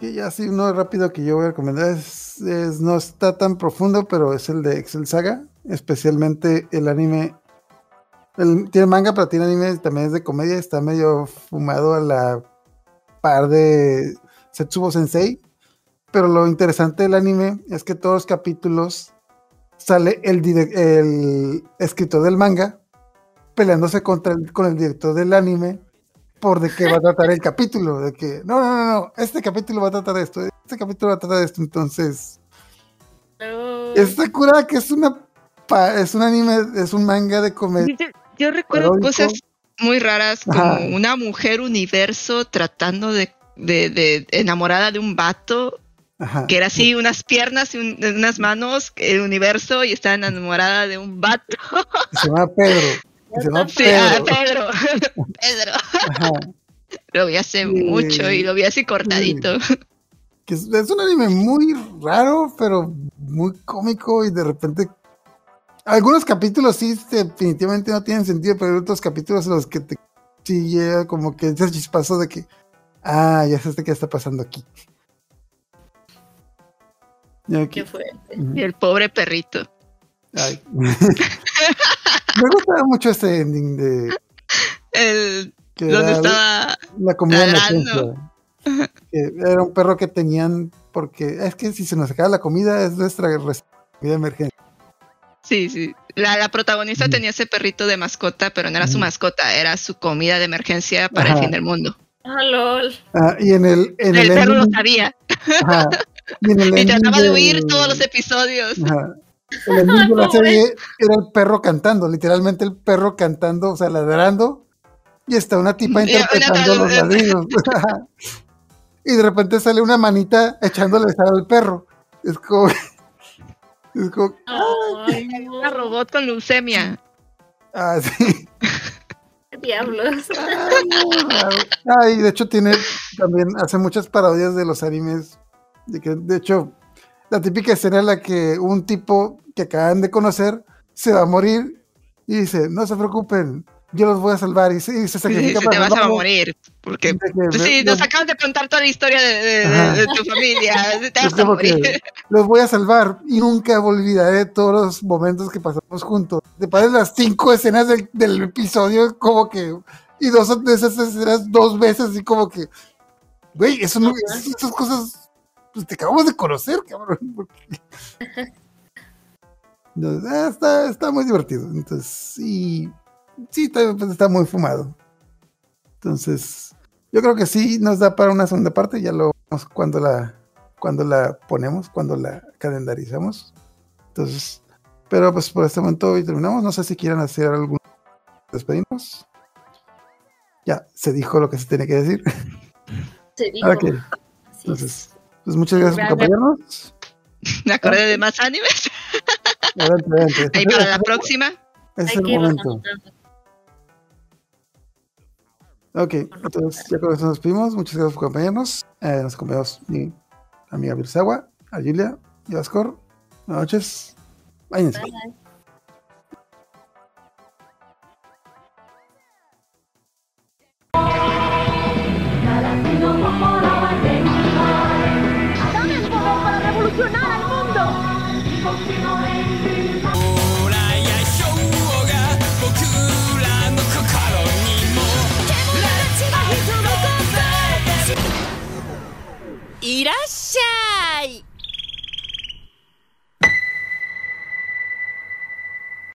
Que ya sí, uno rápido que yo voy a recomendar es, no está tan profundo, pero es el de Excel Saga, especialmente el anime. el- tiene manga, pero tiene anime, también es de comedia, está medio fumado a la par de Setsubo Sensei. Pero lo interesante del anime es que todos los capítulos sale el, el escritor del manga peleándose contra el- con el director del anime por de qué va a tratar el capítulo, de que no, no, no, no, este capítulo va a tratar de esto, este capítulo va a tratar de esto, entonces Pero- está curada que es una pa- es un anime, es un manga de comedia. Yo, yo recuerdo Paródico. cosas muy raras como Ajá. una mujer universo tratando de, de, de enamorada de un vato Ajá. que era así unas piernas y un- unas manos el universo y está enamorada de un vato Se llama Pedro. Se llama sí, ah, Pedro. Pedro Ajá. lo vi hace Sí. mucho y lo vi así cortadito Que es, es un anime muy raro, pero muy cómico y de repente algunos capítulos sí definitivamente no tienen sentido, pero hay otros capítulos en los que te sí llega como que ese chispazo de que ah, ya sé qué está pasando aquí. Y aquí- Qué fuerte. Y el pobre perrito Ay. Me gustaba mucho este ending de el que donde era estaba la comida era un perro que tenían porque es que si se nos acaba la comida es nuestra comida de emergencia. sí sí. La, la protagonista Ujú. tenía ese perrito de mascota pero no era su Ujú. mascota era su comida de emergencia para el fin del mundo. Ah, lol. Ah, y en el en el el, perro lo ending- sabía. Ajá, y en el y trataba de de- huir todos los episodios. Ajá, el ending de la serie era el perro cantando, literalmente el perro cantando, o sea, ladrando, y está una tipa interpretando los ladridos. Y de repente sale una manita echándole sal al perro. Es como. Es como. Ay, una robot con leucemia Ah, sí. ¿Qué diablos? Ah, muy raro. Ah, y de hecho tiene también hace muchas parodias de los animes. De que, de hecho, la típica escena en la que un tipo que acaban de conocer se va a morir y dice, no se preocupen, yo los voy a salvar y se, y se Sí, sacrifica se te vas a morir porque pues sí, nos acaban de contar toda la historia de, de- de- tu familia. Te vas a morir. los voy a salvar y nunca olvidaré todos los momentos que pasamos juntos. Te pasan las cinco escenas del, del episodio como que y dos de esas escenas dos veces así como que güey, eso no, es- esas cosas pues te acabamos de conocer, cabrón. Entonces, ah, está, está muy divertido. Entonces, sí, sí, está, pues, está muy fumado. Entonces, yo creo que sí nos da para una segunda parte, ya lo vemos cuando la, cuando la ponemos, cuando la calendarizamos. Entonces, pero pues por este momento hoy terminamos. No sé si quieran hacer algún despedimos. Ya, se dijo lo que se tiene que decir. Se dijo. Ok, Así es. entonces, pues muchas gracias por acompañarnos. Me acordé de más animes. Adelante, adelante. Ahí para la próxima. Es Hay el momento. Ok, entonces ya con eso nos despedimos. Muchas gracias por acompañarnos. Eh, nos acompañamos mi amiga Virsawa, a Julia y a Oscar. Buenas noches. Váyanse. Bye. いらっしゃい。